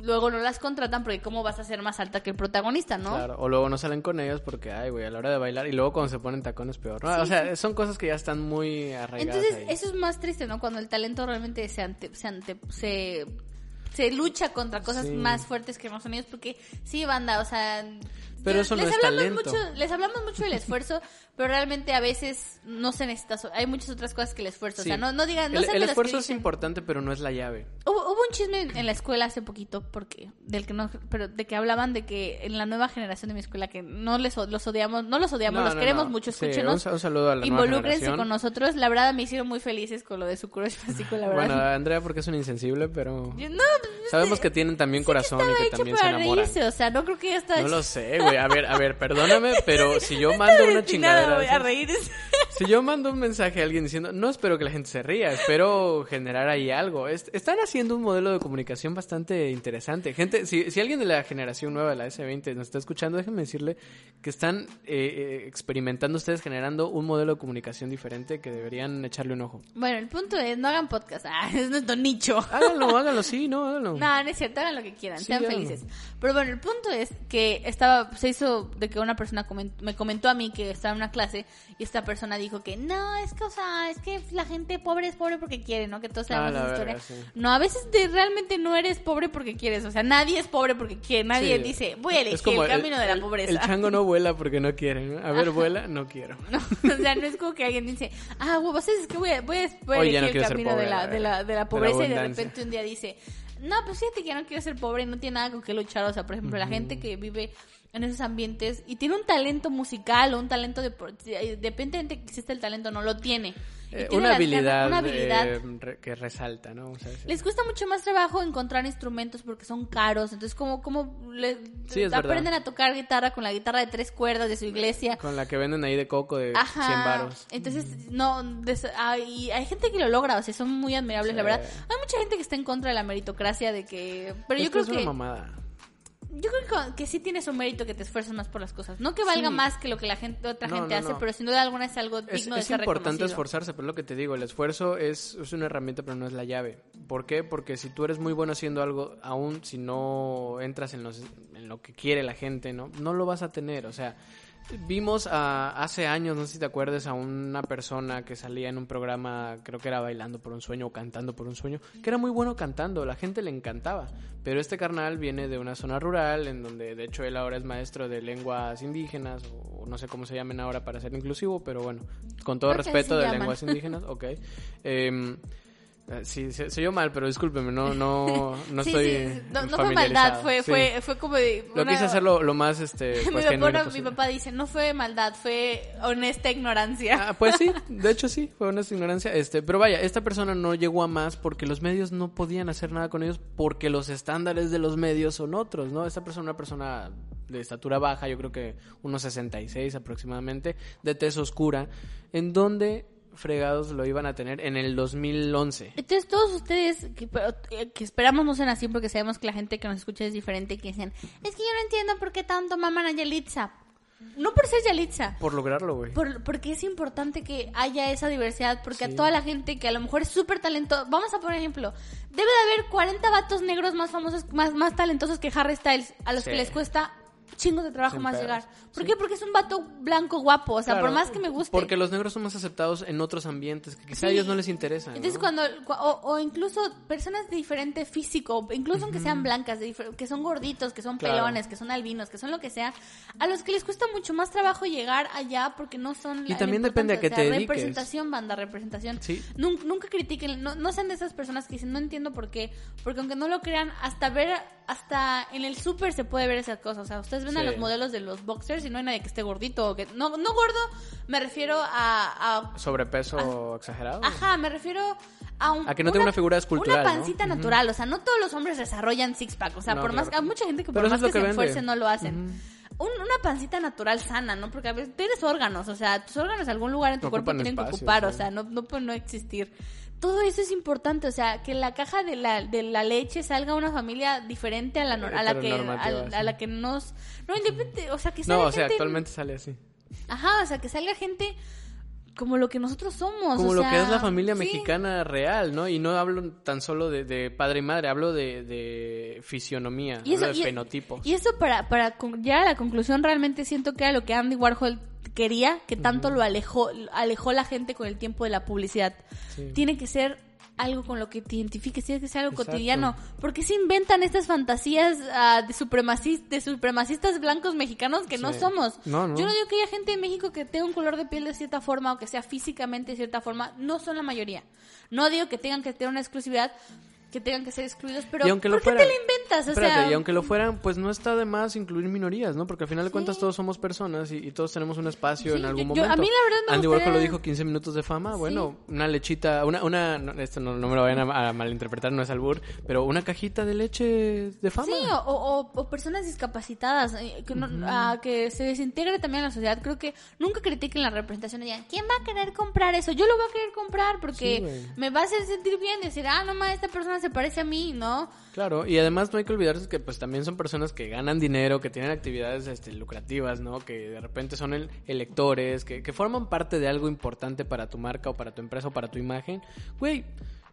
luego no las contratan porque cómo vas a ser más alta que el protagonista, ¿no? Claro, o luego no salen con ellos porque, ay, güey, a la hora de bailar, y luego cuando se ponen tacones peor. ¿no? o sea, son cosas que ya están muy arraigadas Entonces, ahí. eso es más triste, ¿no? Cuando el talento realmente se ante, se, ante- se, se lucha contra cosas Sí. más fuertes que no son ellos, porque sí, banda, o sea... Pero eso no les es hablamos talento. Mucho, les hablamos mucho del esfuerzo, pero realmente a veces no se necesita, hay muchas otras cosas que el esfuerzo, o Sí. sea, no, no digan, no el el esfuerzo es importante, pero no es la llave. Hubo, hubo un chisme en, la escuela hace poquito, porque del que no, pero de que hablaban de que en la nueva generación de mi escuela que no les los odiamos, no los odiamos, No, los no, queremos no. mucho, Sí, escúchenos. un, un saludo a la nueva Involúcrense generación. con nosotros. La verdad me hicieron muy felices con lo de su crush físico, la verdad. Bueno, Andrea porque es un insensible, pero Yo- no, sabemos que tienen también corazón y que también se enamoran. reírse, o sea, no creo que ya está No lo sé, güey. A ver, a ver, perdóname, pero si yo mando una chingadera... de a reírse. Si yo mando un mensaje a alguien diciendo, no espero que la gente se ría, espero generar ahí algo. Es- están haciendo un modelo de comunicación bastante interesante. Gente, si, si alguien de la generación nueva de la S20 nos está escuchando, déjenme decirle que están eh, eh, experimentando ustedes generando un modelo de comunicación diferente que deberían echarle un ojo. Bueno, el punto es, no hagan podcast. Ah, es nuestro nicho. Háganlo, háganlo, sí, no, háganlo. No, no es cierto, hagan lo que quieran, Sí, sean háganlo. felices. Pero bueno, el punto es que estaba, se hizo de que una persona comen- me comentó a mí que estaba en una clase y esta persona dijo que no, es que, o sea, es que la gente pobre es pobre porque quiere, ¿no? Que todos sabemos Ah, esa historia. verga, sí. No, a veces de- realmente no eres pobre porque quieres, o sea, nadie es pobre porque quiere, nadie Sí. dice, voy a elegir Es como el camino de la el- pobreza. El chango no vuela porque no quiere. ¿no? A ver, vuela, no quiero. No, o sea, no es como que alguien dice, ah, huevos, es que voy a, voy a, voy a elegir no el camino pobre, de, la, de, la, de la de la pobreza y de repente un día dice, no, pues fíjate que no quiero ser pobre y no tiene nada con qué luchar. O sea, por ejemplo, la gente que vive en esos ambientes y tiene un talento musical o un talento de... Depende de que existe el talento, no lo tiene. Eh, una habilidad, ganas- una habilidad eh, que resalta, ¿no? O sea, sí. les cuesta mucho más trabajo encontrar instrumentos porque son caros. Entonces, como, como le, Sí, aprenden verdad. a tocar guitarra con la guitarra de tres cuerdas de su iglesia. Con la que venden ahí de coco de Ajá. 100 varos. Entonces, no, des- hay, hay gente que lo logra, o sea, son muy admirables, Sí. la verdad. Hay mucha gente que está en contra de la meritocracia, de que... Pero yo creo es que... una mamada. Yo creo que, sí tiene su mérito que te esfuerces más por las cosas. No que valga Sí. más que lo que la gente, otra No, gente no, hace, no. pero sin duda alguna es algo Es, digno de es ser importante reconocido. esforzarse, pero es lo que te digo, el esfuerzo es, es una herramienta, pero no es la llave. ¿Por qué? Porque si tú eres muy bueno haciendo algo, aún si no entras en, los, en lo que quiere la gente, ¿no? No lo vas a tener, o sea... Vimos a- hace años, no sé si te acuerdas, a una persona que salía en un programa, creo que era bailando por un sueño o cantando por un sueño, que era muy bueno cantando, la gente le encantaba. Pero este carnal viene de una zona rural, en donde de hecho él ahora es maestro de lenguas indígenas, o no sé cómo se llamen ahora para ser inclusivo, pero bueno, con todo respeto de lenguas indígenas, ok. Em, eh, sí, se, se oyó mal, pero discúlpeme, no, no, no Sí, estoy sí, no, no fue maldad, fue, Sí. fue, fue como de... Lo quise hacerlo lo más, este, mi, pues, papá, genuino mi papá dice, no fue maldad, fue honesta ignorancia. Ah, pues sí, de hecho sí, fue una ignorancia. Este, pero vaya, esta persona no llegó a más porque los medios no podían hacer nada con ellos porque los estándares de los medios son otros, ¿no? Esta persona, una persona de estatura baja, yo creo que unos 66 aproximadamente, de tez oscura, en donde fregados lo iban a tener en el 2011. Entonces todos ustedes que, eh, que esperamos no sean así porque sabemos que la gente que nos escucha es diferente y que dicen, es que yo no entiendo por qué tanto maman a Yalitza. No por ser Yalitza, Por lograrlo, güey. por- porque es importante que haya esa diversidad, porque Sí. a toda la gente que a lo mejor es súper talentosa, vamos a poner ejemplo, debe de haber 40 vatos negros más famosos, más, más talentosos que Harry Styles, a los Sí. que les cuesta chingos de trabajo Sin más pedos. llegar. ¿Por Sí. qué? Porque es un vato blanco guapo, o sea, Claro, por más que me guste. Porque los negros son más aceptados en otros ambientes que quizá a ellos no les interesa. ¿no? Entonces cuando, cua- o, o incluso personas de diferente físico, incluso aunque sean blancas, de que son gorditos, que son Claro. pelones, que son albinos, que son lo que sea, a los que les cuesta mucho más trabajo llegar allá porque no son... Y la- también depende a qué te dediques. Representación, banda, representación. Sí. Nun- Nunca, critiquen, no, no sean de esas personas que dicen, no entiendo por qué, porque aunque no lo crean, hasta ver, hasta en el súper se puede ver esas cosas, o sea, ustedes ven a los modelos de los boxers y no hay nadie que esté gordito, o que, no, no gordo, me refiero a- a Sobrepeso exagerado. Ajá, me refiero a un, A que no tenga una figura escultural, Una ¿no? pancita natural, o sea, no todos los hombres desarrollan six pack, o sea, No, por más claro que hay mucha gente que por más que, que se vende. esfuercen no lo hacen. Un- una pancita natural sana, ¿no? Porque a veces tienes órganos, o sea, tus órganos en algún lugar en tu cuerpo tienen que ocupar, o sea, no, no pueden no existir. Todo eso es importante, o sea, que la caja de la, de la leche salga una familia diferente a la, a la que a, a la que nos no independiente, o sea, que salga No, o sea, gente- actualmente sale así. Ajá, o sea, que salga gente como lo que nosotros somos, Como o lo sea, que es la familia sí. mexicana real, ¿no? Y no hablo tan solo de, de padre y madre, hablo de, de fisionomía, Y eso, hablo de y- fenotipos. Y eso para, para llegar a la conclusión realmente siento que era lo que Andy Warhol quería, que tanto lo alejó, alejó la gente con el tiempo de la publicidad. Sí. Tiene que ser algo con lo que te identifiques, tiene que ser algo Exacto. cotidiano. porque se inventan estas fantasías ah, de, supremacis- de supremacistas blancos mexicanos que no somos? No, no. Yo no digo que haya gente en México que tenga un color de piel de cierta forma o que sea físicamente de cierta forma, no son la mayoría. No digo que tengan que tener una exclusividad, que tengan que ser excluidos, pero ¿por lo qué fueran, te lo inventas? O Espérate, sea, y aunque lo fueran, pues no está de más incluir minorías, ¿no? Porque al final de cuentas todos somos personas y, y todos tenemos un espacio Sí, en algún yo- yo- momento. a mí la verdad me Andy gustaría- Warhol lo dijo 15 minutos de fama, bueno, una lechita, una, una, no, esto no, no me lo vayan a, a malinterpretar, no es albur, pero una cajita de leche de fama. Sí, o, o- o personas discapacitadas, eh, que, no- que se desintegre también la sociedad. Creo que nunca critiquen la representación y digan, ¿quién va a querer comprar eso? Yo lo voy a querer comprar porque me va a hacer sentir bien decir, ah, no esta persona se parece a mí, ¿no? Claro, y además no hay que olvidarse que pues también son personas que ganan dinero, que tienen actividades este, lucrativas, ¿no? Que de repente son el- electores, que, forman parte de algo importante para tu marca o para tu empresa o para tu imagen. Güey,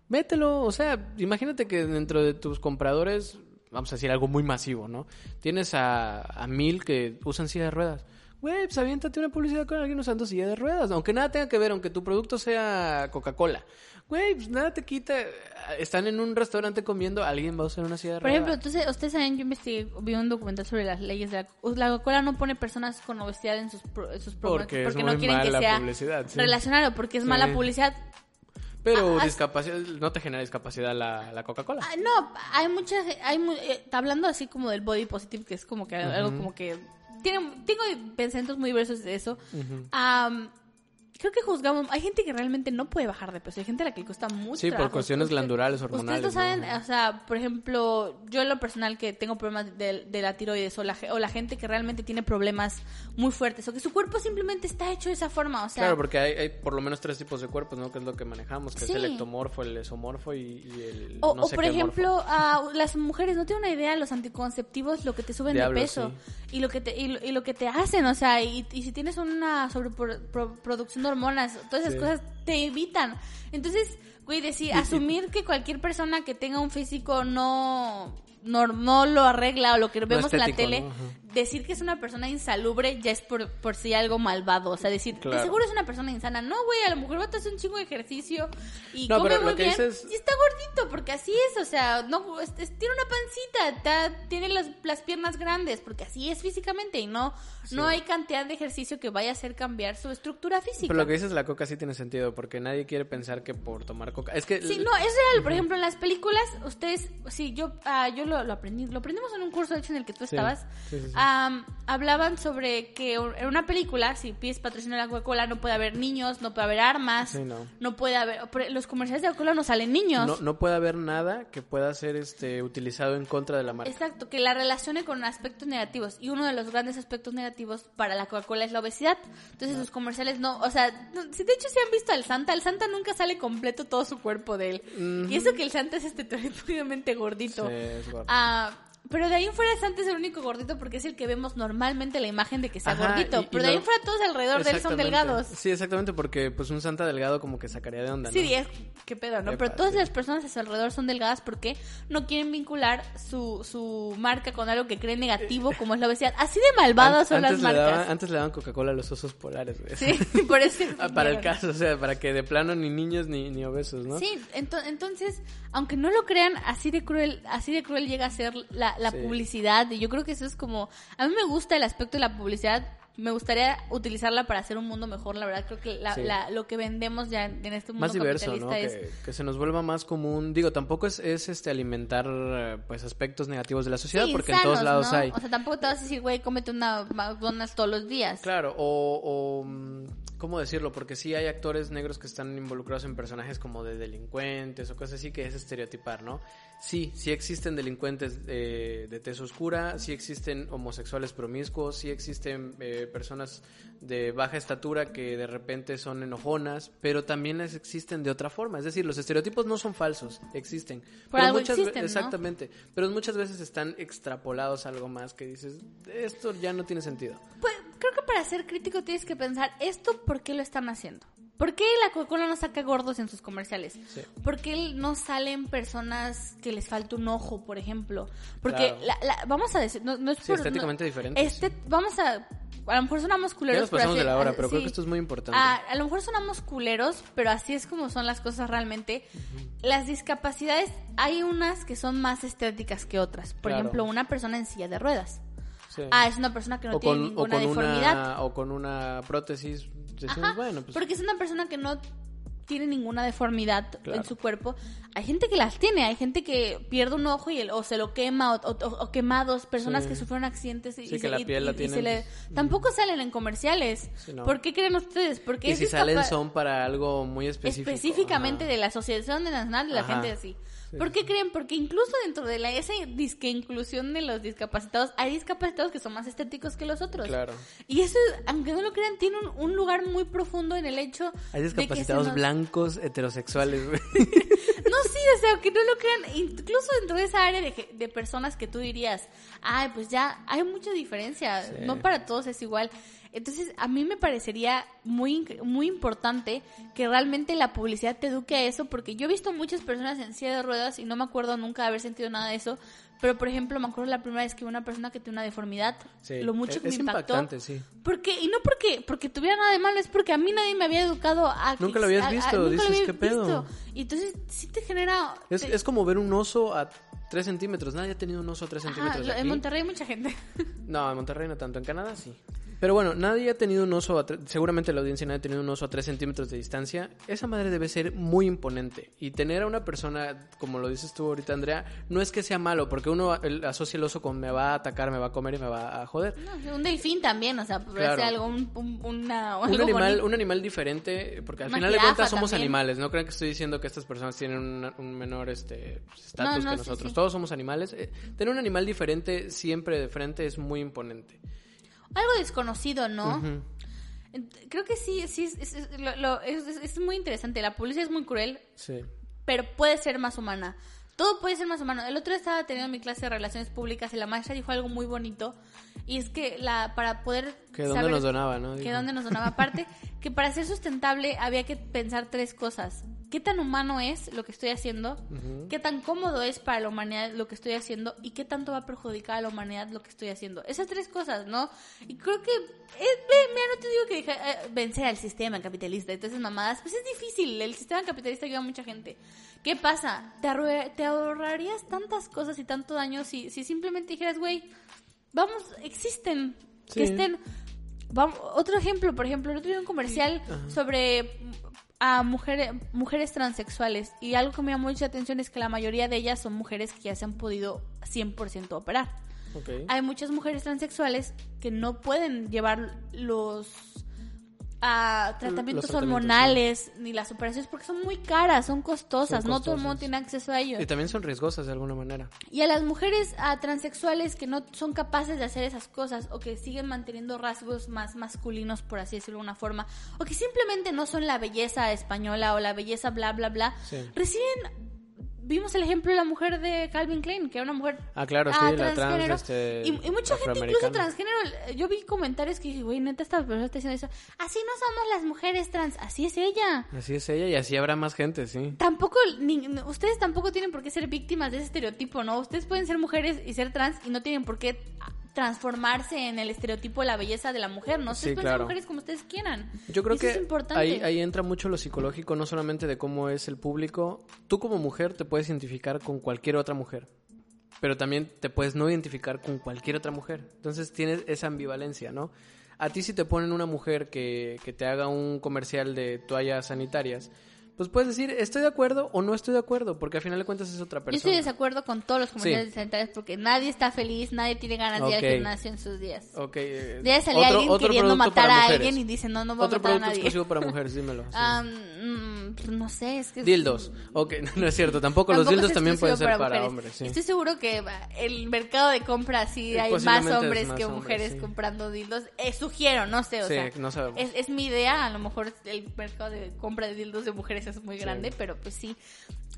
mételo, o sea, imagínate que dentro de tus compradores, vamos a decir algo muy masivo, ¿no? Tienes a, a mil que usan silla de ruedas. Güey, pues aviéntate una publicidad con alguien usando silla de ruedas, aunque nada tenga que ver, aunque tu producto sea Coca-Cola. Güey, pues nada te quita. Están en un restaurante comiendo, alguien va a usar una silla de Por ruedas. ejemplo, entonces, ustedes saben, yo investigué, vi un documental sobre las leyes de la... La Coca-Cola no pone personas con obesidad en sus, pro- en sus promos Porque es no muy quieren que sea publicidad, sí. relacionado, porque es Sí. mala publicidad. Pero Ah, discapacidad, no te genera discapacidad la, la Coca-Cola. Ah, no, hay muchas, hay mu- eh, hablando así como del body positive, que es como que algo como que tiene, tengo pensamientos muy diversos de eso. Am, creo que juzgamos, hay gente que realmente no puede bajar de peso, hay gente a la que le cuesta mucho. Sí, por cuestiones Usted- glandulares, Ustedes hormonales, no saben, o sea, por ejemplo, yo en lo personal que tengo problemas de, de la tiroides o la, o la gente que realmente tiene problemas muy fuertes o que su cuerpo simplemente está hecho de esa forma, o sea, claro, porque hay, hay por lo menos tres tipos de cuerpos, ¿no? Que es lo que manejamos, que Sí. es el ectomorfo, el esomorfo y, y el O, no o por qué ejemplo, a las mujeres no tienen una idea los anticonceptivos lo que te suben Diablo, de peso y lo que te y, lo- y lo que te hacen, o sea, y, y si tienes una sobreproducción de hormonas, todas esas Sí. cosas te evitan. Entonces, güey, decir asumir que cualquier persona que tenga un físico no no, no lo arregla o lo que vemos en la tele, decir que es una persona insalubre ya es por, por sí algo malvado. O sea, decir, de Claro. seguro es una persona insana. No, güey, a lo mejor va a hacer un chingo de ejercicio y No, come pero lo muy que bien. dices- Y está gordito, porque así es, o sea, no es- es- tiene una pancita, ta- tiene las, las piernas grandes, porque así es físicamente y no, no hay cantidad de ejercicio que vaya a hacer cambiar su estructura física. Pero lo que dices de la coca sí tiene sentido, porque nadie quiere pensar que por tomar coca... Es que... Sí, no, es real. Por ejemplo, en las películas, ustedes, sí, yo, ah, yo lo, lo aprendí, lo aprendimos en un curso, de hecho, en el que tú estabas. sí, sí, sí. Am, hablaban sobre que en una película, si pides patrocinio a la Coca-Cola, no puede haber niños, no puede haber armas, Sí, no. puede haber, los comerciales de Coca-Cola no salen niños. No, no puede haber nada que pueda ser este utilizado en contra de la marca. Exacto, que la relacione con aspectos negativos. Y uno de los grandes aspectos negativos para la Coca-Cola es la obesidad. Entonces sus comerciales no, o sea, no- si de hecho se han visto al Santa, el Santa nunca sale completo todo su cuerpo de él. Y eso que el Santa es este terriblemente gordito. Sí, es guapo. Pero de ahí en fuera Santa es el único gordito porque es el que vemos normalmente la imagen de que sea Ajá, gordito. y- y pero de ahí en fuera todos alrededor de él son delgados. Sí, exactamente, porque pues un santa delgado como que sacaría de onda, ¿no? Sí, es qué pedo, ¿no? Epa, Pero todas sí. las personas a su alrededor son delgadas porque no quieren vincular su, su marca con algo que creen negativo como es la obesidad. Así de malvadas son las marcas. daban- antes le daban Coca-Cola a los osos polares, güey. Sí, por eso. Ah, para el caso, o sea, para que de plano ni niños ni, ni obesos, ¿no? Sí, ento- entonces, aunque no lo crean, así de cruel, así de cruel llega a ser la, la Sí. publicidad. Y yo creo que eso es como, a mí me gusta el aspecto de la publicidad. Me gustaría utilizarla para hacer un mundo mejor, la verdad. Creo que la- Sí. la- lo que vendemos ya en este mundo más diverso, es... Que, que se nos vuelva más común. Digo, tampoco es, es este alimentar eh, pues aspectos negativos de la sociedad, Sí, porque en todos lados ¿no? hay. O sea, tampoco te vas a decir, güey, cómete una McDonald's todos los días. Claro, o, o, mm, ¿Cómo decirlo? Porque sí hay actores negros que están involucrados en personajes como de delincuentes o cosas así que es estereotipar, ¿no? Sí, sí existen delincuentes eh, de tez oscura, sí existen homosexuales promiscuos, sí existen eh, personas de baja estatura que de repente son enojonas, pero también les existen de otra forma. Es decir, los estereotipos no son falsos, existen. Por Pero algo muchas. Exactamente. Pero muchas veces están extrapolados a algo más que dices, esto ya no tiene sentido. Pues creo que para ser crítico tienes que pensar esto, ¿por qué lo están haciendo? ¿Por qué la Coca-Cola no saca gordos en sus comerciales? Sí. ¿Por qué no salen personas que les falta un ojo, por ejemplo? Porque Claro. la- la- vamos a decir, no, no es Sí, por- estéticamente no- diferentes. Este, vamos a, a lo mejor sonamos Ya culeros. nos pero pasamos así- de la hora, pero creo que esto es muy importante. Ah, a lo mejor sonamos culeros, pero así es como son las cosas realmente. Las discapacidades, hay unas que son más estéticas que otras. Por Claro. ejemplo, una persona en silla de ruedas. Sí. Ah, es una persona que no o, tiene con, o, ninguna con deformidad. una, o con una prótesis. Decimos, Ajá, bueno, pues porque es una persona que no tiene ninguna deformidad Claro. en su cuerpo. Hay gente que las tiene, hay gente que pierde un ojo y el, o se lo quema, o, o- o quemados, personas Sí. que sufrieron accidentes y, Sí, y que la y- piel la y tienen, se le... pues, Tampoco salen en comerciales. Sí, no. ¿Por qué creen ustedes? Porque y si salen son para algo muy específico. específicamente Ajá. de la Asociación Nacional de la Ajá. Gente así. Sí, ¿Por qué creen? Porque incluso dentro de la esa disque inclusión de los discapacitados, hay discapacitados que son más estéticos que los otros. Claro. Y eso, aunque no lo crean, tiene un, un lugar muy profundo en el hecho Hay de que se discapacitados nos- blancos heterosexuales, güey. No, sí, o sea, que no lo crean, incluso dentro de esa área de, de personas que tú dirías, ay, pues ya hay mucha diferencia, Sí. no para todos es igual. Entonces, a mí me parecería muy, muy importante que realmente la publicidad te eduque a eso, porque yo he visto muchas personas en silla de ruedas y no me acuerdo nunca haber sentido nada de eso, pero por ejemplo, me acuerdo la primera vez que una persona que tiene una deformidad, Sí, lo mucho es- que es me impactó. impactante, sí. Porque, y no porque, porque tuviera nada de malo, es porque a mí nadie me había educado a... que- Nunca lo habías a- a- visto, nunca lo dices, había ¿qué pedo? visto. Y entonces sí te genera... Es, te- es como ver un oso a 3 centímetros. Nadie ha tenido un oso a 3 Ajá, centímetros. de en. Monterrey hay mucha gente. No, en Monterrey no tanto. En Canadá sí. Pero bueno, nadie ha tenido un oso, a seguramente la audiencia nadie ha tenido un oso a 3 centímetros de distancia. Esa madre debe ser muy imponente. Y tener a una persona, como lo dices tú ahorita, Andrea, no es que sea malo, porque uno asocia el oso con me va a atacar, me va a comer y me va a joder. No, un delfín también, o sea, puede Claro. ser algo, un, un- una, Un animal, bonito. un animal diferente, porque al Una final de cuentas somos también. animales. No crean que estoy diciendo que estas personas tienen una- un menor este estatus No, no, que sí, nosotros. sí. Todos somos animales. Eh, tener un animal diferente siempre de frente es muy imponente. Algo desconocido, ¿no? Creo que sí, sí, es, es- es- lo- lo- es- es- es muy interesante. La publicidad es muy cruel, Sí. pero puede ser más humana. Todo puede ser más humano. El otro día estaba teniendo mi clase de relaciones públicas y la maestra dijo algo muy bonito. Y es que la para poder... Que dónde nos donaba, ¿no? que dónde nos donaba aparte, que para ser sustentable había que pensar tres cosas. ¿Qué tan humano es lo que estoy haciendo? ¿Qué tan cómodo es para la humanidad lo que estoy haciendo? ¿Y qué tanto va a perjudicar a la humanidad lo que estoy haciendo? Esas tres cosas, ¿no? Y creo que, eh, ve, mira, no te digo que deja- eh, vencer al sistema capitalista, entonces mamadas, pues es difícil, el sistema capitalista ayuda a mucha gente. ¿Qué pasa? Te, te ahorrarías tantas cosas y tanto daño si, si simplemente dijeras, güey, vamos, existen, que Sí. estén... Vamos, otro ejemplo, por ejemplo, el otro día un comercial sobre a mujeres mujeres transexuales y algo que me llama mucha atención es que la mayoría de ellas son mujeres que ya se han podido 100% operar. Hay muchas mujeres transexuales que no pueden llevar los ah, tratamientos, hormonales ni las operaciones porque son muy caras, son costosas, Son no todo el mundo tiene acceso a ello. Y también son riesgosas de alguna manera. Y a las mujeres ah, transexuales que no son capaces de hacer esas cosas o que siguen manteniendo rasgos más masculinos, por así decirlo de una forma, o que simplemente no son la belleza española o la belleza bla, bla, bla, Sí. reciben... Vimos el ejemplo de la mujer de Calvin Klein, que era una mujer Ah, claro, sí, ah, la trans, transgénero. este, y, y mucha gente, incluso transgénero, yo vi comentarios que dije, güey, neta, esta persona está diciendo eso. Así no somos las mujeres trans, así es ella. Así es ella y así habrá más gente, sí. Tampoco, ni- ustedes tampoco tienen por qué ser víctimas de ese estereotipo, ¿no? Ustedes pueden ser mujeres y ser trans y no tienen por qué transformarse en el estereotipo de la belleza de la mujer, ¿no? Ustedes Sí, pueden claro. ser mujeres como ustedes quieran. Yo creo Eso que es importante. ahí, ahí entra mucho lo psicológico, no solamente de cómo es el público. Tú como mujer te puedes identificar con cualquier otra mujer, pero también te puedes no identificar con cualquier otra mujer. Entonces tienes esa ambivalencia, ¿no? A ti si te ponen una mujer que, que te haga un comercial de toallas sanitarias, pues puedes decir estoy de acuerdo o no estoy de acuerdo, porque al final de cuentas es otra Yo persona. estoy de desacuerdo con todos los comentarios Sí. sanitarios porque nadie está feliz, nadie tiene ganas de ir al gimnasio en sus días. Ok. eh, Debe salir otro- alguien otro queriendo producto matar para a alguien y dice, no, no voy a Otro matar a producto nadie. exclusivo para mujeres, dímelo. sí. Ah, mm, pues no sé, es que... Dildos. Ok, no es cierto, tampoco, los Tampoco dildos es también pueden ser para, mujeres. hombres. Sí. Estoy seguro que el mercado de compra sí Eh, hay más hombres más que mujeres comprando dildos. Eh, sugiero, no sé, o Sí, sea, no sabemos. Es, es mi idea, a lo mejor el mercado de compra de dildos de mujeres es muy Sí. grande, pero pues sí.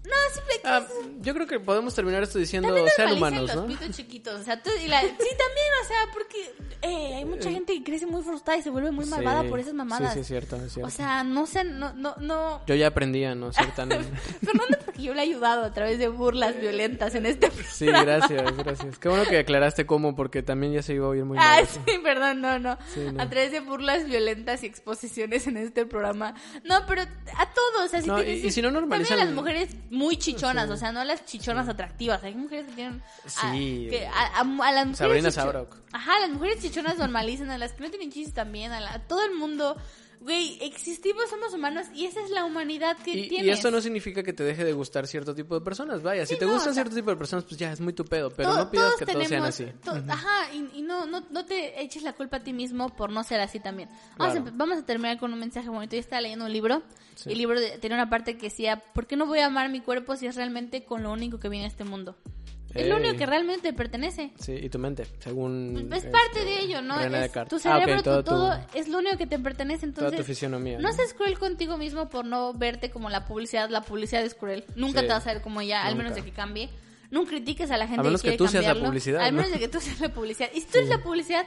No, siempre que Ah, yo creo que podemos terminar esto diciendo también sean humanos, los ¿no? pitos chiquitos, o sea, tú- y la- sí también, o sea, porque eh, hay mucha gente que crece muy frustrada y se vuelve muy malvada Sí, por esas mamadas. Sí, sí, es cierto, es cierto. O sea, no sé, no, no, no. yo ya aprendí a no ser tan... Fernando, porque yo le he ayudado a través de burlas violentas en este Sí, gracias, gracias. Qué bueno que aclaraste cómo, porque también ya se iba a oír muy mal. Ah, sí, perdón, no, no. Sí, no. A través de burlas violentas y exposiciones en este programa. No, pero a todos, No, y- y si no normalizan- También las mujeres muy chichonas, o sea, no las chichonas atractivas. Hay mujeres que tienen... a- que a, a- a las mujeres Sabrina Sabrok. Ajá, las mujeres chichonas normalizan, a las que no tienen chistes también, a, la- a todo el mundo... Güey, existimos, somos humanos y esa es la humanidad que Y, tienes. y esto no significa que te deje de gustar cierto tipo de personas. Vaya, si te no, gustan o sea- cierto tipo de personas, pues ya es muy tu pedo. Pero To- no pidas que todos sean tenemos- así. to- Ajá, y, y no, no, no te eches la culpa a ti mismo por no ser así también. Vamos, Claro. a, empe- vamos a terminar con un mensaje bonito. Yo estaba leyendo un libro Sí. y el libro tenía una parte que decía, ¿por qué no voy a amar mi cuerpo si es realmente con lo único que viene a este mundo? Es lo único que realmente pertenece. Sí, y tu mente, según... Es este, parte de ello, ¿no? Es- tu Ah, ok, cerebro, tu- todo todo, tu- es lo único que te pertenece. Entonces, Toda tu fisionomía. no ¿no? seas cruel contigo mismo por no verte como la publicidad. La publicidad es cruel. Nunca Sí. te vas a ver como ella, al Nunca. menos de que cambie. Nunca critiques a la gente A menos que quiere tú seas la publicidad, Al ¿no? menos de que tú seas la publicidad. Y si tú eres la publicidad,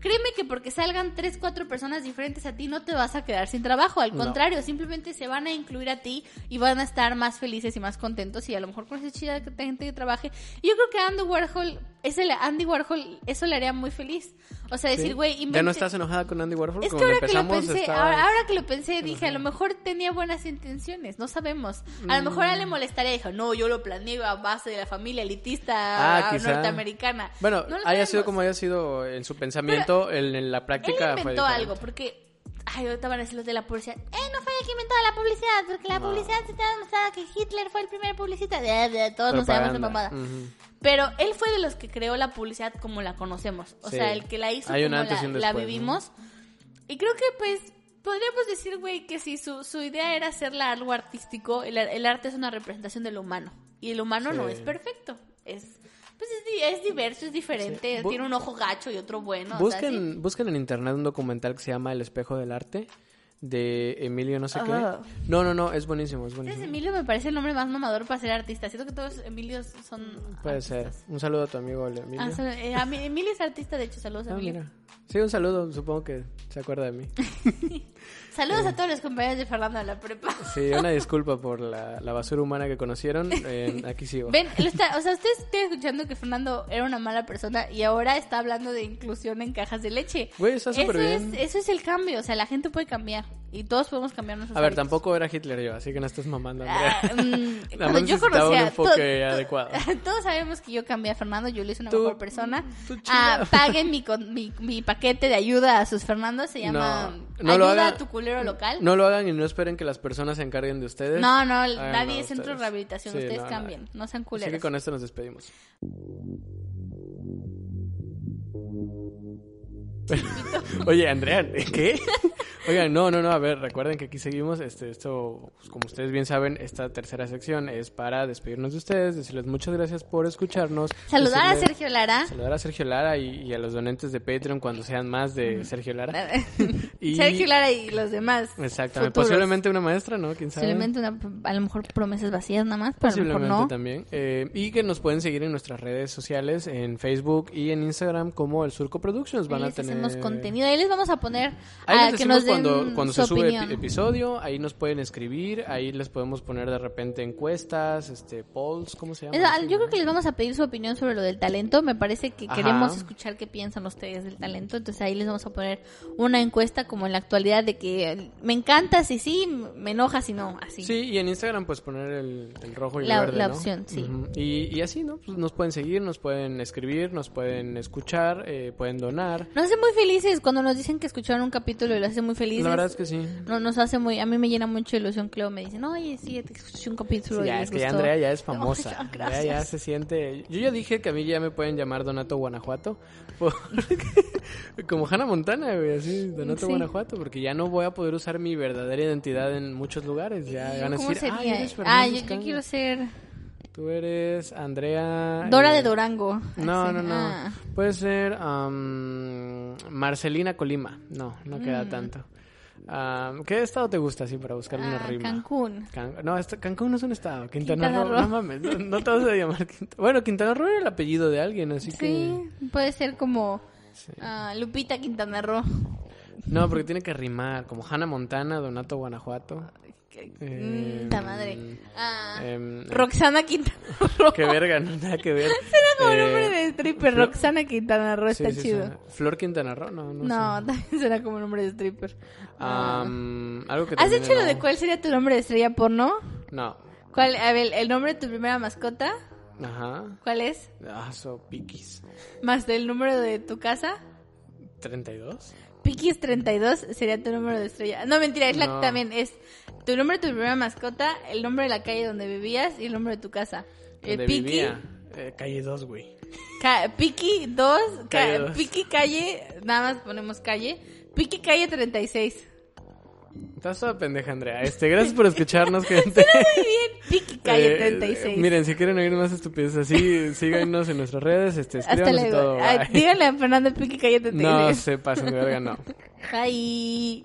créeme que porque salgan tres, cuatro personas diferentes a ti, no te vas a quedar sin trabajo. Al No. contrario, simplemente se van a incluir a ti y van a estar más felices y más contentos. Y a lo mejor con esa chida que gente que trabaje. Y yo creo que Andy Warhol, ese Andy Warhol, eso le haría muy feliz. O sea, decir, Sí. güey, ¿Ya no estás enojada con Andy Warhol? es que ahora que lo pensé, estaba- ahora, ahora que lo pensé, dije, a lo mejor tenía buenas intenciones, no sabemos. A lo mejor a él le Mm. molestaría, dijo, no, yo lo planeé a base de la familia elitista Ah, norteamericana. Bueno, No haya sido como haya sido en su pensamiento, en, en la Él práctica fue inventó diferente. algo, porque... Ay, ahorita van a decir los de la publicidad. Eh, no fue el que inventó la publicidad, porque la No. publicidad se te ha demostrado que Hitler fue el primer publicista. De, de, todos no sabemos de mamada. Ujú. Pero él fue de los que creó la publicidad como la conocemos. O Sí. sea, el que la hizo Hay como la, un la después, ¿no? vivimos. Y creo que pues podríamos decir, güey, que si su, su idea era hacerla algo artístico, el, el arte es una representación de lo humano. Y el humano no Sí. es perfecto. Es pues es, es diverso, es diferente. Sí. Tiene un ojo gacho y otro bueno. o sea, Busquen, sí. busquen en internet un documental que se llama El espejo del arte de Emilio no sé qué. No, no, no, es buenísimo, es buenísimo. Emilio me parece el nombre más mamador para ser artista. Siento que todos Emilios son Puede ser. Un saludo a tu amigo Emilio. Ah, eh, a mí- Emilio es artista, de hecho, saludos a Ah, Emilio. mira. Sí, un saludo, supongo que se acuerda de mí. Saludos a todos los compañeros de Fernando de la prepa. Sí, una disculpa por la, la basura humana que conocieron. eh, aquí sigo. Ven, está- o sea, ustedes están escuchando que Fernando era una mala persona y ahora está hablando de inclusión en cajas de leche. Güey, está súper bien. Es, eso es el cambio, o sea, la gente puede cambiar y todos podemos cambiar nuestros A ver, hábitos. tampoco era Hitler yo, así que no estés mamando, Ah, Andrea. mm, cuando yo conocía un enfoque to- to- adecuado. todos sabemos que yo cambié a Fernando, yo le hice una Tú- mejor persona. tú Ah, paguen mi, con- mi, mi paquete de ayuda a sus Fernando, se llama No, no lo Ayuda hagan. a tu culero local. No lo hagan y no esperen que las personas se encarguen de ustedes. No, no, nadie es centro de rehabilitación, Sí, ustedes cambien, no sean Así culeros. que con esto nos despedimos. Oye, Andrea, ¿qué? Oigan, no, no, no, a ver, recuerden que aquí seguimos, este, esto, pues, como ustedes bien saben, esta tercera sección es para despedirnos de ustedes, decirles muchas gracias por escucharnos. Saludar a Sergio Lara. Saludar a Sergio Lara y, y a los donantes de Patreon cuando sean más de Sergio Lara. Y- Sergio Lara y los demás. Exactamente, futuros. posiblemente una maestra, ¿no? ¿Quién sabe? Posiblemente una, a lo mejor promesas vacías nada más, pero a lo mejor Posiblemente no. también. Eh, y que nos pueden seguir en nuestras redes sociales, en Facebook y en Instagram como El Surco Productions. Van a tener... hacemos contenido, ahí les vamos a poner Ahí a les que decimos nos den cuando, cuando su se sube epi- episodio, ahí nos pueden escribir, ahí les podemos poner de repente encuestas, este, polls, ¿cómo se llama? Es- yo ¿no? creo que les vamos a pedir su opinión sobre lo del talento. Me parece que Ajá. queremos escuchar qué piensan ustedes del talento. Entonces ahí les vamos a poner una encuesta como en la actualidad de que me encanta si sí, me enoja si no, así. Sí, y en Instagram pues poner el, el rojo y el verde, la ¿no? opción, sí. Y, y así, ¿no? Pues nos pueden seguir, nos pueden escribir, nos pueden escuchar, eh, pueden donar. Nos hace muy muy felices cuando nos dicen que escucharon un capítulo y lo hacen muy felices. La verdad es que sí. No, nos hace muy, a mí me llena mucho de ilusión, Cleo, me dicen, oye, sí, te escuché un capítulo Sí, y ya, les es que ya gustó". Andrea ya es famosa. ya, Andrea ya se siente. Yo ya dije que a mí ya me pueden llamar Donato Guanajuato. porque- Como Hannah Montana, güey, así, Donato Sí. Guanajuato, porque ya no voy a poder usar mi verdadera identidad en muchos lugares. Ya ¿Y van a ¿Cómo decir, sería? "Ay, eres ah, yo, yo Caña". quiero ser Tú eres Andrea. Dora eh, de Durango. No, no, no. ah. Puede ser am, Marcelina Colima. No, no queda Mm. tanto. Am, ¿Qué estado te gusta así para buscarle una Ah, rima? Cancún. Can- no, esta- Cancún no es un estado. Quintana, Quintana Roo. Roo. No mames, no, no te vas a llamar Quintana Bueno, Quintana Roo era el apellido de alguien, así que. Sí, puede ser como Sí. ah, Lupita Quintana Roo. No, porque tiene que rimar. Como Hannah Montana, Donato Guanajuato. Eh, Mm, ta madre. Ah, em, Roxana Quintana Roo. Qué verga, no nada que ver. Suena como Eh, nombre de stripper. Flor- Roxana Quintana Roo sí, está sí, chido. suena. Flor Quintana Roo, no, no. No, sé. también suena como nombre de stripper. Algo que ¿Has hecho lo de cuál sería tu nombre de estrella porno? No. ¿Cuál, a ver, el nombre de tu primera mascota? Ajá. ¿Cuál es? Ah, so piquis. Más el número de tu casa. ¿32? Pikis 32 sería tu número de estrella. No, mentira, es la No. también. Es tu nombre de tu primera mascota, el nombre de la calle donde vivías y el nombre de tu casa. El ¿Dónde Piki, vivía? Eh, calle 2, güey. ca- Piki 2, ca- Calle dos. Piki calle, nada más ponemos calle. Piki calle 36. Estás toda pendeja, Andrea. Este, gracias por escucharnos, gente. Muy bien, Piki calle Eh, 36. miren, si quieren oír más estupideces así, síganos en nuestras redes, este, Hasta luego. todo. Ay, díganle a Fernando Piki calle 36. No se pasen de verga, no. Bye.